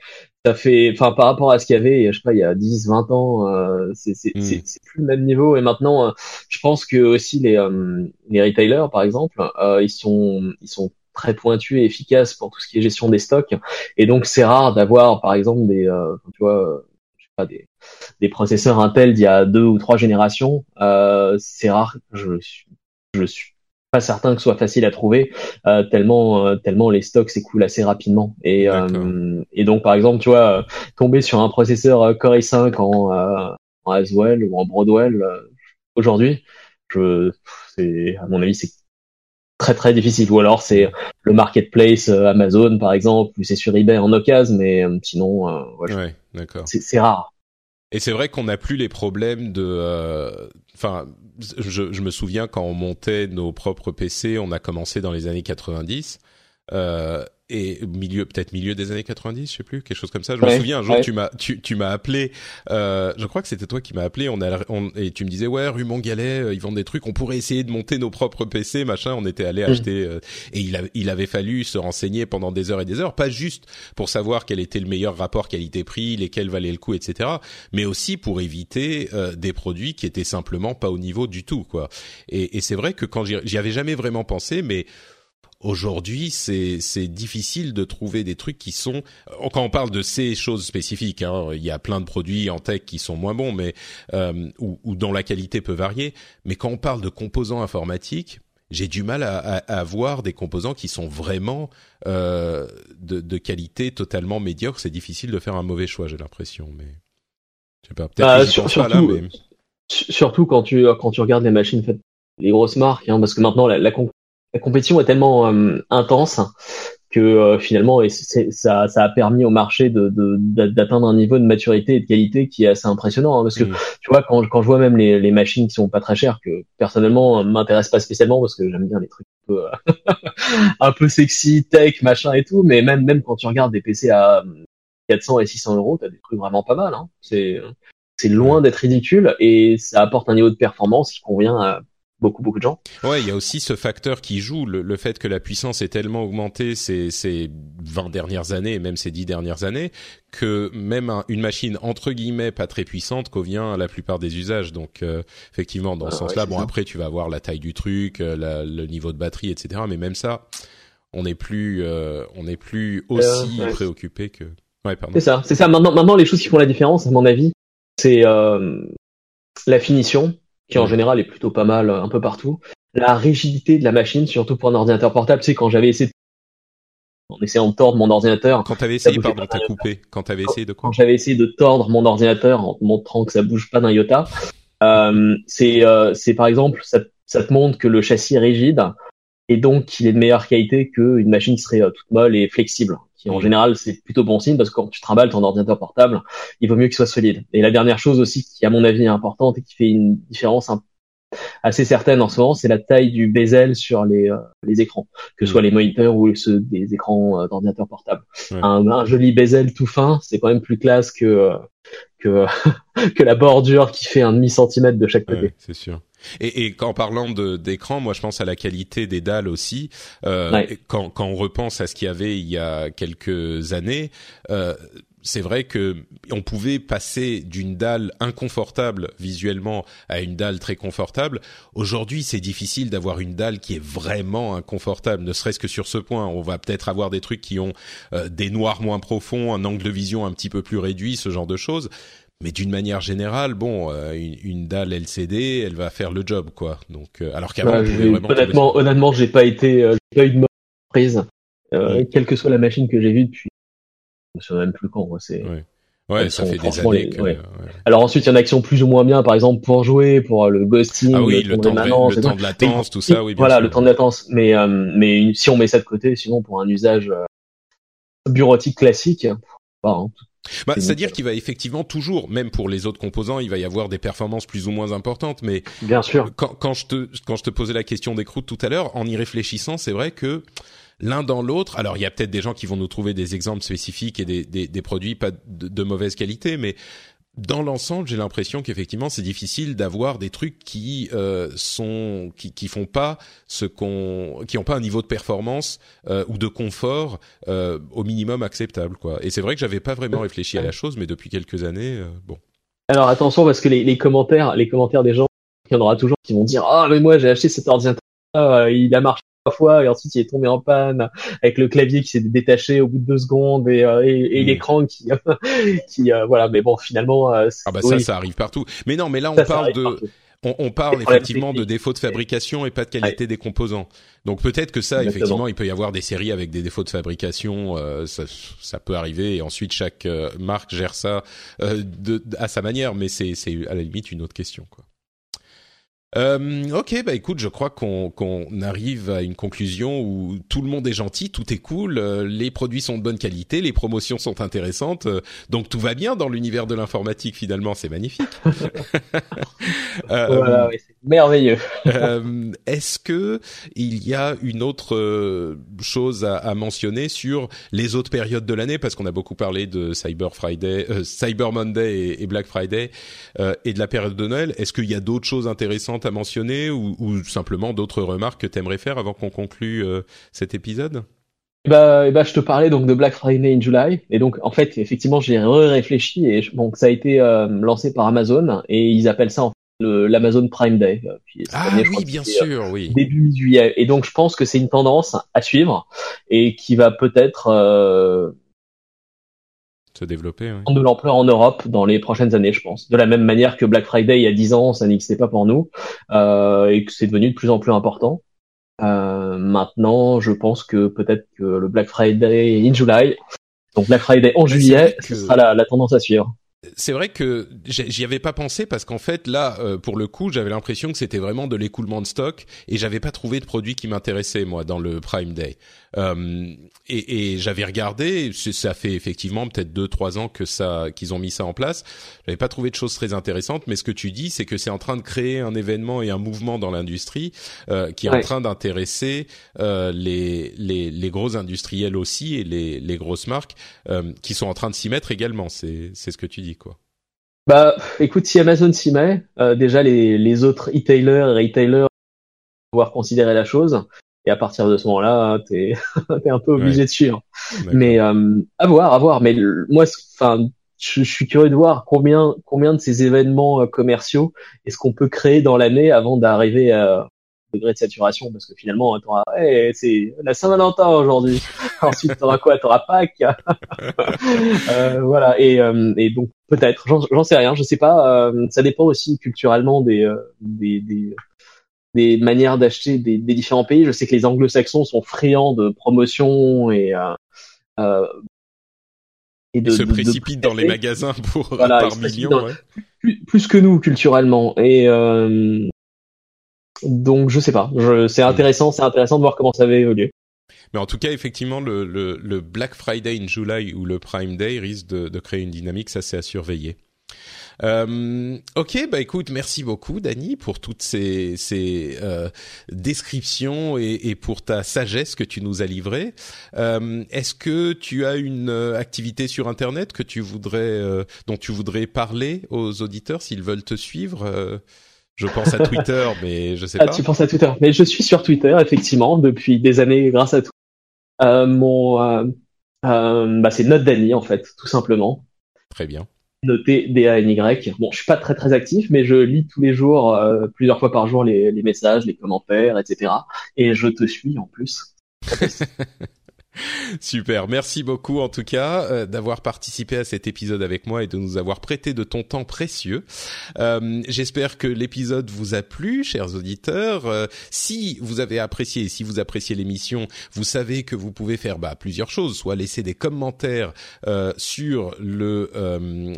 ça fait, enfin, par rapport à ce qu'il y avait, je sais pas, il y a 10, 20 ans, euh, c'est c'est c'est plus le même niveau. Et maintenant, euh, je pense que aussi les euh, les retailers, par exemple, euh, ils sont ils sont très pointus et efficaces pour tout ce qui est gestion des stocks. Et donc, c'est rare d'avoir, par exemple, des, tu vois, je sais pas, des des processeurs Intel d'il y a deux ou trois générations. c'est rare. Je je suis pas certain que ce soit facile à trouver euh, tellement euh, tellement les stocks s'écoulent assez rapidement. Et euh, et donc par exemple tu vois tomber sur un processeur Core i5 en en Aswell ou en Broadwell aujourd'hui je c'est à mon avis c'est très très difficile. Ou alors c'est le marketplace Amazon par exemple ou c'est sur eBay en occasion mais sinon ouais, c'est rare et c'est vrai qu'on n'a plus les problèmes de enfin je, je, me souviens quand on montait nos propres PC, on a commencé dans les années 90. Euh, et milieu peut-être milieu des années 90 je sais plus quelque chose comme ça. Je me souviens un jour tu m'as tu, tu m'as appelé euh, je crois que c'était toi qui m'as appelé on a on, et tu me disais ouais rue Montgalet euh, ils vendent des trucs on pourrait essayer de monter nos propres PC machin. On était allé mm. acheter euh, et il, a, il avait fallu se renseigner pendant des heures et des heures pas juste pour savoir quel était le meilleur rapport qualité-prix lesquels valaient le coup etc mais aussi pour éviter euh, des produits qui étaient simplement pas au niveau du tout quoi. Et, et c'est vrai que quand j'y avais jamais vraiment pensé mais aujourd'hui, c'est c'est difficile de trouver des trucs qui sont euh, quand on parle de ces choses spécifiques. Hein, il y a plein de produits en tech qui sont moins bons, mais euh, ou, ou, dont la qualité peut varier. Mais quand on parle de composants informatiques, j'ai du mal à, à, à, voir des composants qui sont vraiment euh, de, de, qualité totalement médiocre. C'est difficile de faire un mauvais choix, j'ai l'impression. Mais je sais pas. Peut-être bah, sur, surtout, là, mais... surtout quand tu quand tu regardes les machines faites les grosses marques, hein, parce que maintenant la, la, la compétition est tellement euh, intense que euh, finalement ça, ça a permis au marché de, d'atteindre un niveau de maturité et de qualité qui est assez impressionnant hein, parce que tu vois quand, quand je vois même les, les machines qui sont pas très chères que personnellement m'intéressent pas spécialement parce que j'aime bien les trucs un peu, un peu sexy tech machin et tout mais même même quand tu regardes des PC à 400 et 600 euros t'as des trucs vraiment pas mal hein. c'est c'est loin d'être ridicule et ça apporte un niveau de performance qui convient à beaucoup beaucoup de gens. Ouais, il y a aussi ce facteur qui joue, le, fait que la puissance est tellement augmentée ces, ces 20 dernières années et même ces 10 dernières années que même une machine entre guillemets pas très puissante convient à la plupart des usages. Donc euh, effectivement, dans ce ah sens-là, bon après tu vas avoir la taille du truc, euh, le niveau de batterie, etc. Mais même ça, on n'est plus euh, on n'est plus aussi préoccupé que. Ouais, pardon. C'est ça, c'est ça. Maintenant, maintenant les choses qui font la différence, à mon avis, c'est la finition qui en général est plutôt pas mal un peu partout. La rigidité de la machine, surtout pour un ordinateur portable, tu sais, quand j'avais essayé de... en essayant de tordre mon ordinateur. Quand t'avais essayé, pardon, t'as coupé. Quand t'avais essayé de quoi Quand j'avais essayé de tordre mon ordinateur en montrant que ça bouge pas d'un iota, euh, c'est, euh, c'est par exemple, ça, ça te montre que le châssis est rigide et donc qu'il est de meilleure qualité qu'une machine qui serait euh, toute molle et flexible qui en général c'est plutôt bon signe parce que quand tu trimbales ton ordinateur portable, il vaut mieux qu'il soit solide. Et la dernière chose aussi qui à mon avis est importante et qui fait une différence assez certaine en ce moment, c'est la taille du bezel sur les, euh, les écrans, que ce soit mm. les moniteurs ou ceux des écrans euh, d'ordinateur portable. Un, joli bezel tout fin, c'est quand même plus classe que euh, que que la bordure qui fait un demi centimètre de chaque côté. c'est sûr. Et, et en parlant d'écran, moi je pense à la qualité des dalles aussi. Euh, quand, quand on repense à ce qu'il y avait il y a quelques années, euh, c'est vrai que on pouvait passer d'une dalle inconfortable visuellement à une dalle très confortable. Aujourd'hui, c'est difficile d'avoir une dalle qui est vraiment inconfortable, ne serait-ce que sur ce point. On va peut-être avoir des trucs qui ont euh, des noirs moins profonds, un angle de vision un petit peu plus réduit, ce genre de choses mais d'une manière générale, bon, euh, une, dalle LCD, elle va faire le job, quoi. Donc, euh, alors qu'avant, vraiment honnêtement, honnêtement, j'ai pas été, euh, j'ai pas eu de mauvaise surprise, mm. quelle que soit la machine que j'ai vue depuis. Souviens même plus quand. C'est. Ouais. Ouais, ça fait des années. Que, ouais. Alors ensuite, il y en a qui sont plus ou moins bien, par exemple pour jouer, pour le ghosting, ah oui, le, temps, de, le temps de latence, tout ça, oui. Bien voilà, le temps de latence. Mais mais si on met ça de côté, sinon pour un usage bureautique classique, pas, hein, bah, C'est-à-dire qu'il va effectivement toujours, même pour les autres composants, il va y avoir des performances plus ou moins importantes. Mais bien sûr, quand, quand je te quand je te posais la question des croûtes tout à l'heure, en y réfléchissant, c'est vrai que l'un dans l'autre. Alors il y a peut-être des gens qui vont nous trouver des exemples spécifiques et des, des, des produits pas de, de, mauvaise qualité, mais dans l'ensemble, j'ai l'impression qu'effectivement, c'est difficile d'avoir des trucs qui euh, sont qui, qui font pas ce qu'on qui ont pas un niveau de performance euh, ou de confort euh, au minimum acceptable quoi. Et c'est vrai que j'avais pas vraiment réfléchi à la chose, mais depuis quelques années, euh, bon. Alors attention parce que les, les, commentaires, les commentaires des gens, il y en aura toujours qui vont dire ah mais moi j'ai acheté cet ordinateur, il a marché fois et ensuite il est tombé en panne avec le clavier qui s'est détaché au bout de deux secondes et, euh, et, hmm. l'écran qui qui euh, voilà mais bon finalement euh, ah bah ça ça arrive partout mais non mais là on parle de on, on, parle effectivement de défauts de fabrication et pas de qualité des composants. Donc peut-être que ça, effectivement, il peut y avoir des séries avec des défauts de fabrication, ça, ça, peut arriver. Et ensuite, chaque marque gère ça de, à sa manière, mais c'est à la limite une autre question. Quoi. Euh, ok, bah écoute, je crois qu'on qu'on arrive à une conclusion où tout le monde est gentil, tout est cool, euh, les produits sont de bonne qualité, les promotions sont intéressantes, euh, donc tout va bien dans l'univers de l'informatique. Finalement, c'est magnifique. Euh, voilà, oui, c'est merveilleux. Est-ce que il y a une autre chose à, à, mentionner sur les autres périodes de l'année, parce qu'on a beaucoup parlé de Cyber Friday, Cyber Monday et, et Black Friday et de la période de Noël. Est-ce qu'il y a d'autres choses intéressantes à mentionner ou, ou simplement d'autres remarques que tu aimerais faire avant qu'on conclue euh, cet épisode? Bah, bah, je te parlais donc de Black Friday in July et donc en fait effectivement j'ai réfléchi et donc ça a été euh, lancé par Amazon et ils appellent ça en l'Amazon Prime Day. Euh, puis, ah oui, bien sûr, oui. Début juillet. Et donc je pense que c'est une tendance à suivre et qui va peut-être euh, se développer. De l'ampleur en Europe dans les prochaines années, je pense. De la même manière que Black Friday il y a 10 ans, ça n'existait pas pour nous euh, et que c'est devenu de plus en plus important. Euh, maintenant, je pense que peut-être que le Black Friday in July, donc Black Friday en juillet, ce sera la, la tendance à suivre c'est vrai que j'y avais pas pensé parce qu'en fait là euh, pour le coup j'avais l'impression que c'était vraiment de l'écoulement de stock et j'avais pas trouvé de produit qui m'intéressait moi dans le Prime Day euh, et, et j'avais regardé ça fait effectivement peut-être deux trois ans que ça qu'ils ont mis ça en place j'avais pas trouvé de choses très intéressantes mais ce que tu dis c'est que c'est en train de créer un événement et un mouvement dans l'industrie euh, qui est en train d'intéresser euh, les, les les gros industriels aussi et les les grosses marques euh, qui sont en train de s'y mettre également c'est c'est ce que tu dis quoi. Bah, écoute, si Amazon s'y met, euh, déjà les, les autres e-tailers et retailers vont pouvoir considérer la chose. Et à partir de ce moment-là, t'es es un peu obligé de suivre. Mais euh, à voir, à voir. Mais moi, enfin, je, suis curieux de voir combien combien de ces événements euh, commerciaux est-ce qu'on peut créer dans l'année avant d'arriver à degré de saturation? Parce que finalement hey, c'est la Saint-Valentin aujourd'hui. Ensuite t'auras quoi? T'auras Pâques. Euh, voilà. Et, euh, et donc peut-être. J'en sais rien. Je sais pas. Euh, ça dépend aussi culturellement des euh, des, des, des manières d'acheter des, des, différents pays je sais que les anglo-saxons sont friands de promotion et et de, se précipitent dans les magasins pour par millions ouais. plus, plus, que nous culturellement et donc je sais pas. c'est intéressant, c'est intéressant de voir comment ça va évoluer. Mais en tout cas, effectivement, le, le, le, Black Friday in July ou le Prime Day risque de, de créer une dynamique, ça c'est à surveiller. Euh, ok, bah écoute, merci beaucoup, Dani, pour toutes ces, ces euh, descriptions et, et, pour ta sagesse que tu nous as livrée. Euh, Est-ce que tu as une euh, activité sur Internet que tu voudrais, euh, dont tu voudrais parler aux auditeurs s'ils veulent te suivre? Euh, je pense à Twitter, mais je sais ah, pas. Tu penses à Twitter, mais je suis sur Twitter effectivement depuis des années grâce à toi. Euh, mon, euh, euh, bah c'est Note Dany en fait, tout simplement. Très bien. Noté D A N Y. Bon, je suis pas très très actif, mais je lis tous les jours, euh, plusieurs fois par jour, les messages, les commentaires, etc. Et je te suis en plus. Super, merci beaucoup en tout cas euh, d'avoir participé à cet épisode avec moi et de nous avoir prêté de ton temps précieux. Euh, J'espère que l'épisode vous a plu, chers auditeurs. Euh, si vous avez apprécié, si vous appréciez l'émission, vous savez que vous pouvez faire bah, plusieurs choses, soit laisser des commentaires sur le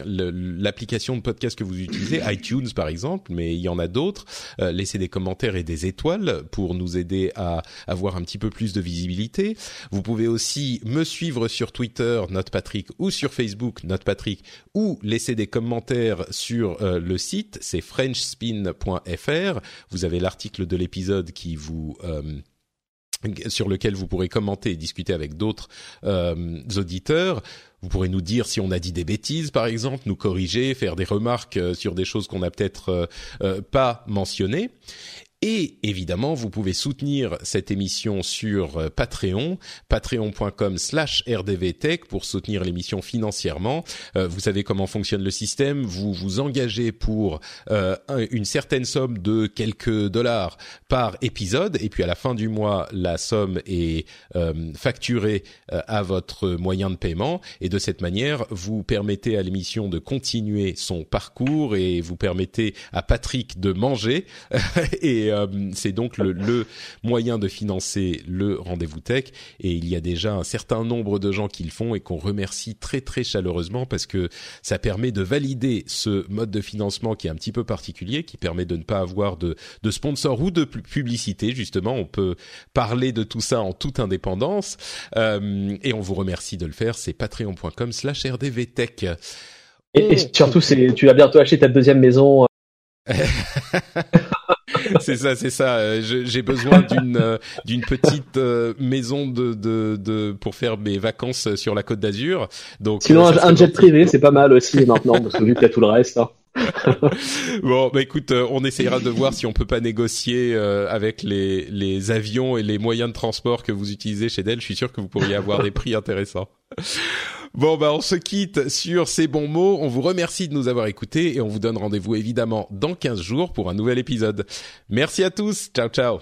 l'application de podcast que vous utilisez, iTunes par exemple, mais il y en a d'autres. laisser des commentaires et des étoiles pour nous aider à avoir un petit peu plus de visibilité. Vous pouvez aussi me suivre sur Twitter, NotePatrick, ou sur Facebook, NotePatrick, ou laisser des commentaires sur euh, le site, c'est frenchspin.fr. Vous avez l'article de l'épisode qui vous euh, sur lequel vous pourrez commenter et discuter avec d'autres euh, auditeurs. Vous pourrez nous dire si on a dit des bêtises, par exemple, nous corriger, faire des remarques sur des choses qu'on n'a peut-être pas mentionnées. Et évidemment, vous pouvez soutenir cette émission sur euh, Patreon, patreon.com slash rdvtech pour soutenir l'émission financièrement. Euh, vous savez comment fonctionne le système. Vous vous engagez pour euh, une certaine somme de quelques dollars par épisode. Et puis à la fin du mois, la somme est facturée à votre moyen de paiement. Et de cette manière, vous permettez à l'émission de continuer son parcours et vous permettez à Patrick de manger et c'est donc le, le, moyen de financer le rendez-vous tech. Et il y a déjà un certain nombre de gens qui le font et qu'on remercie très très chaleureusement parce que ça permet de valider ce mode de financement qui est un petit peu particulier, qui permet de ne pas avoir de, de sponsor ou de publicité. Justement, on peut parler de tout ça en toute indépendance. Euh, et on vous remercie de le faire. C'est patreon.com/slash rdvtech. Et, et surtout, c'est tu vas bientôt acheter ta deuxième maison. c'est ça, c'est ça. Euh, j'ai besoin d'une euh, d'une petite euh, maison de, de, de pour faire mes vacances sur la Côte d'Azur. Donc sinon un, jet privé, c'est pas mal aussi maintenant parce que vu qu'il y a tout le reste. Hein. bon, bah écoute, on essayera de voir si on peut pas négocier avec les les avions et les moyens de transport que vous utilisez chez Dell. Je suis sûr que vous pourriez avoir des prix intéressants. Bon, bah, on se quitte sur ces bons mots. On vous remercie de nous avoir écoutés et on vous donne rendez-vous évidemment dans 15 jours pour un nouvel épisode. Merci à tous. Ciao, ciao.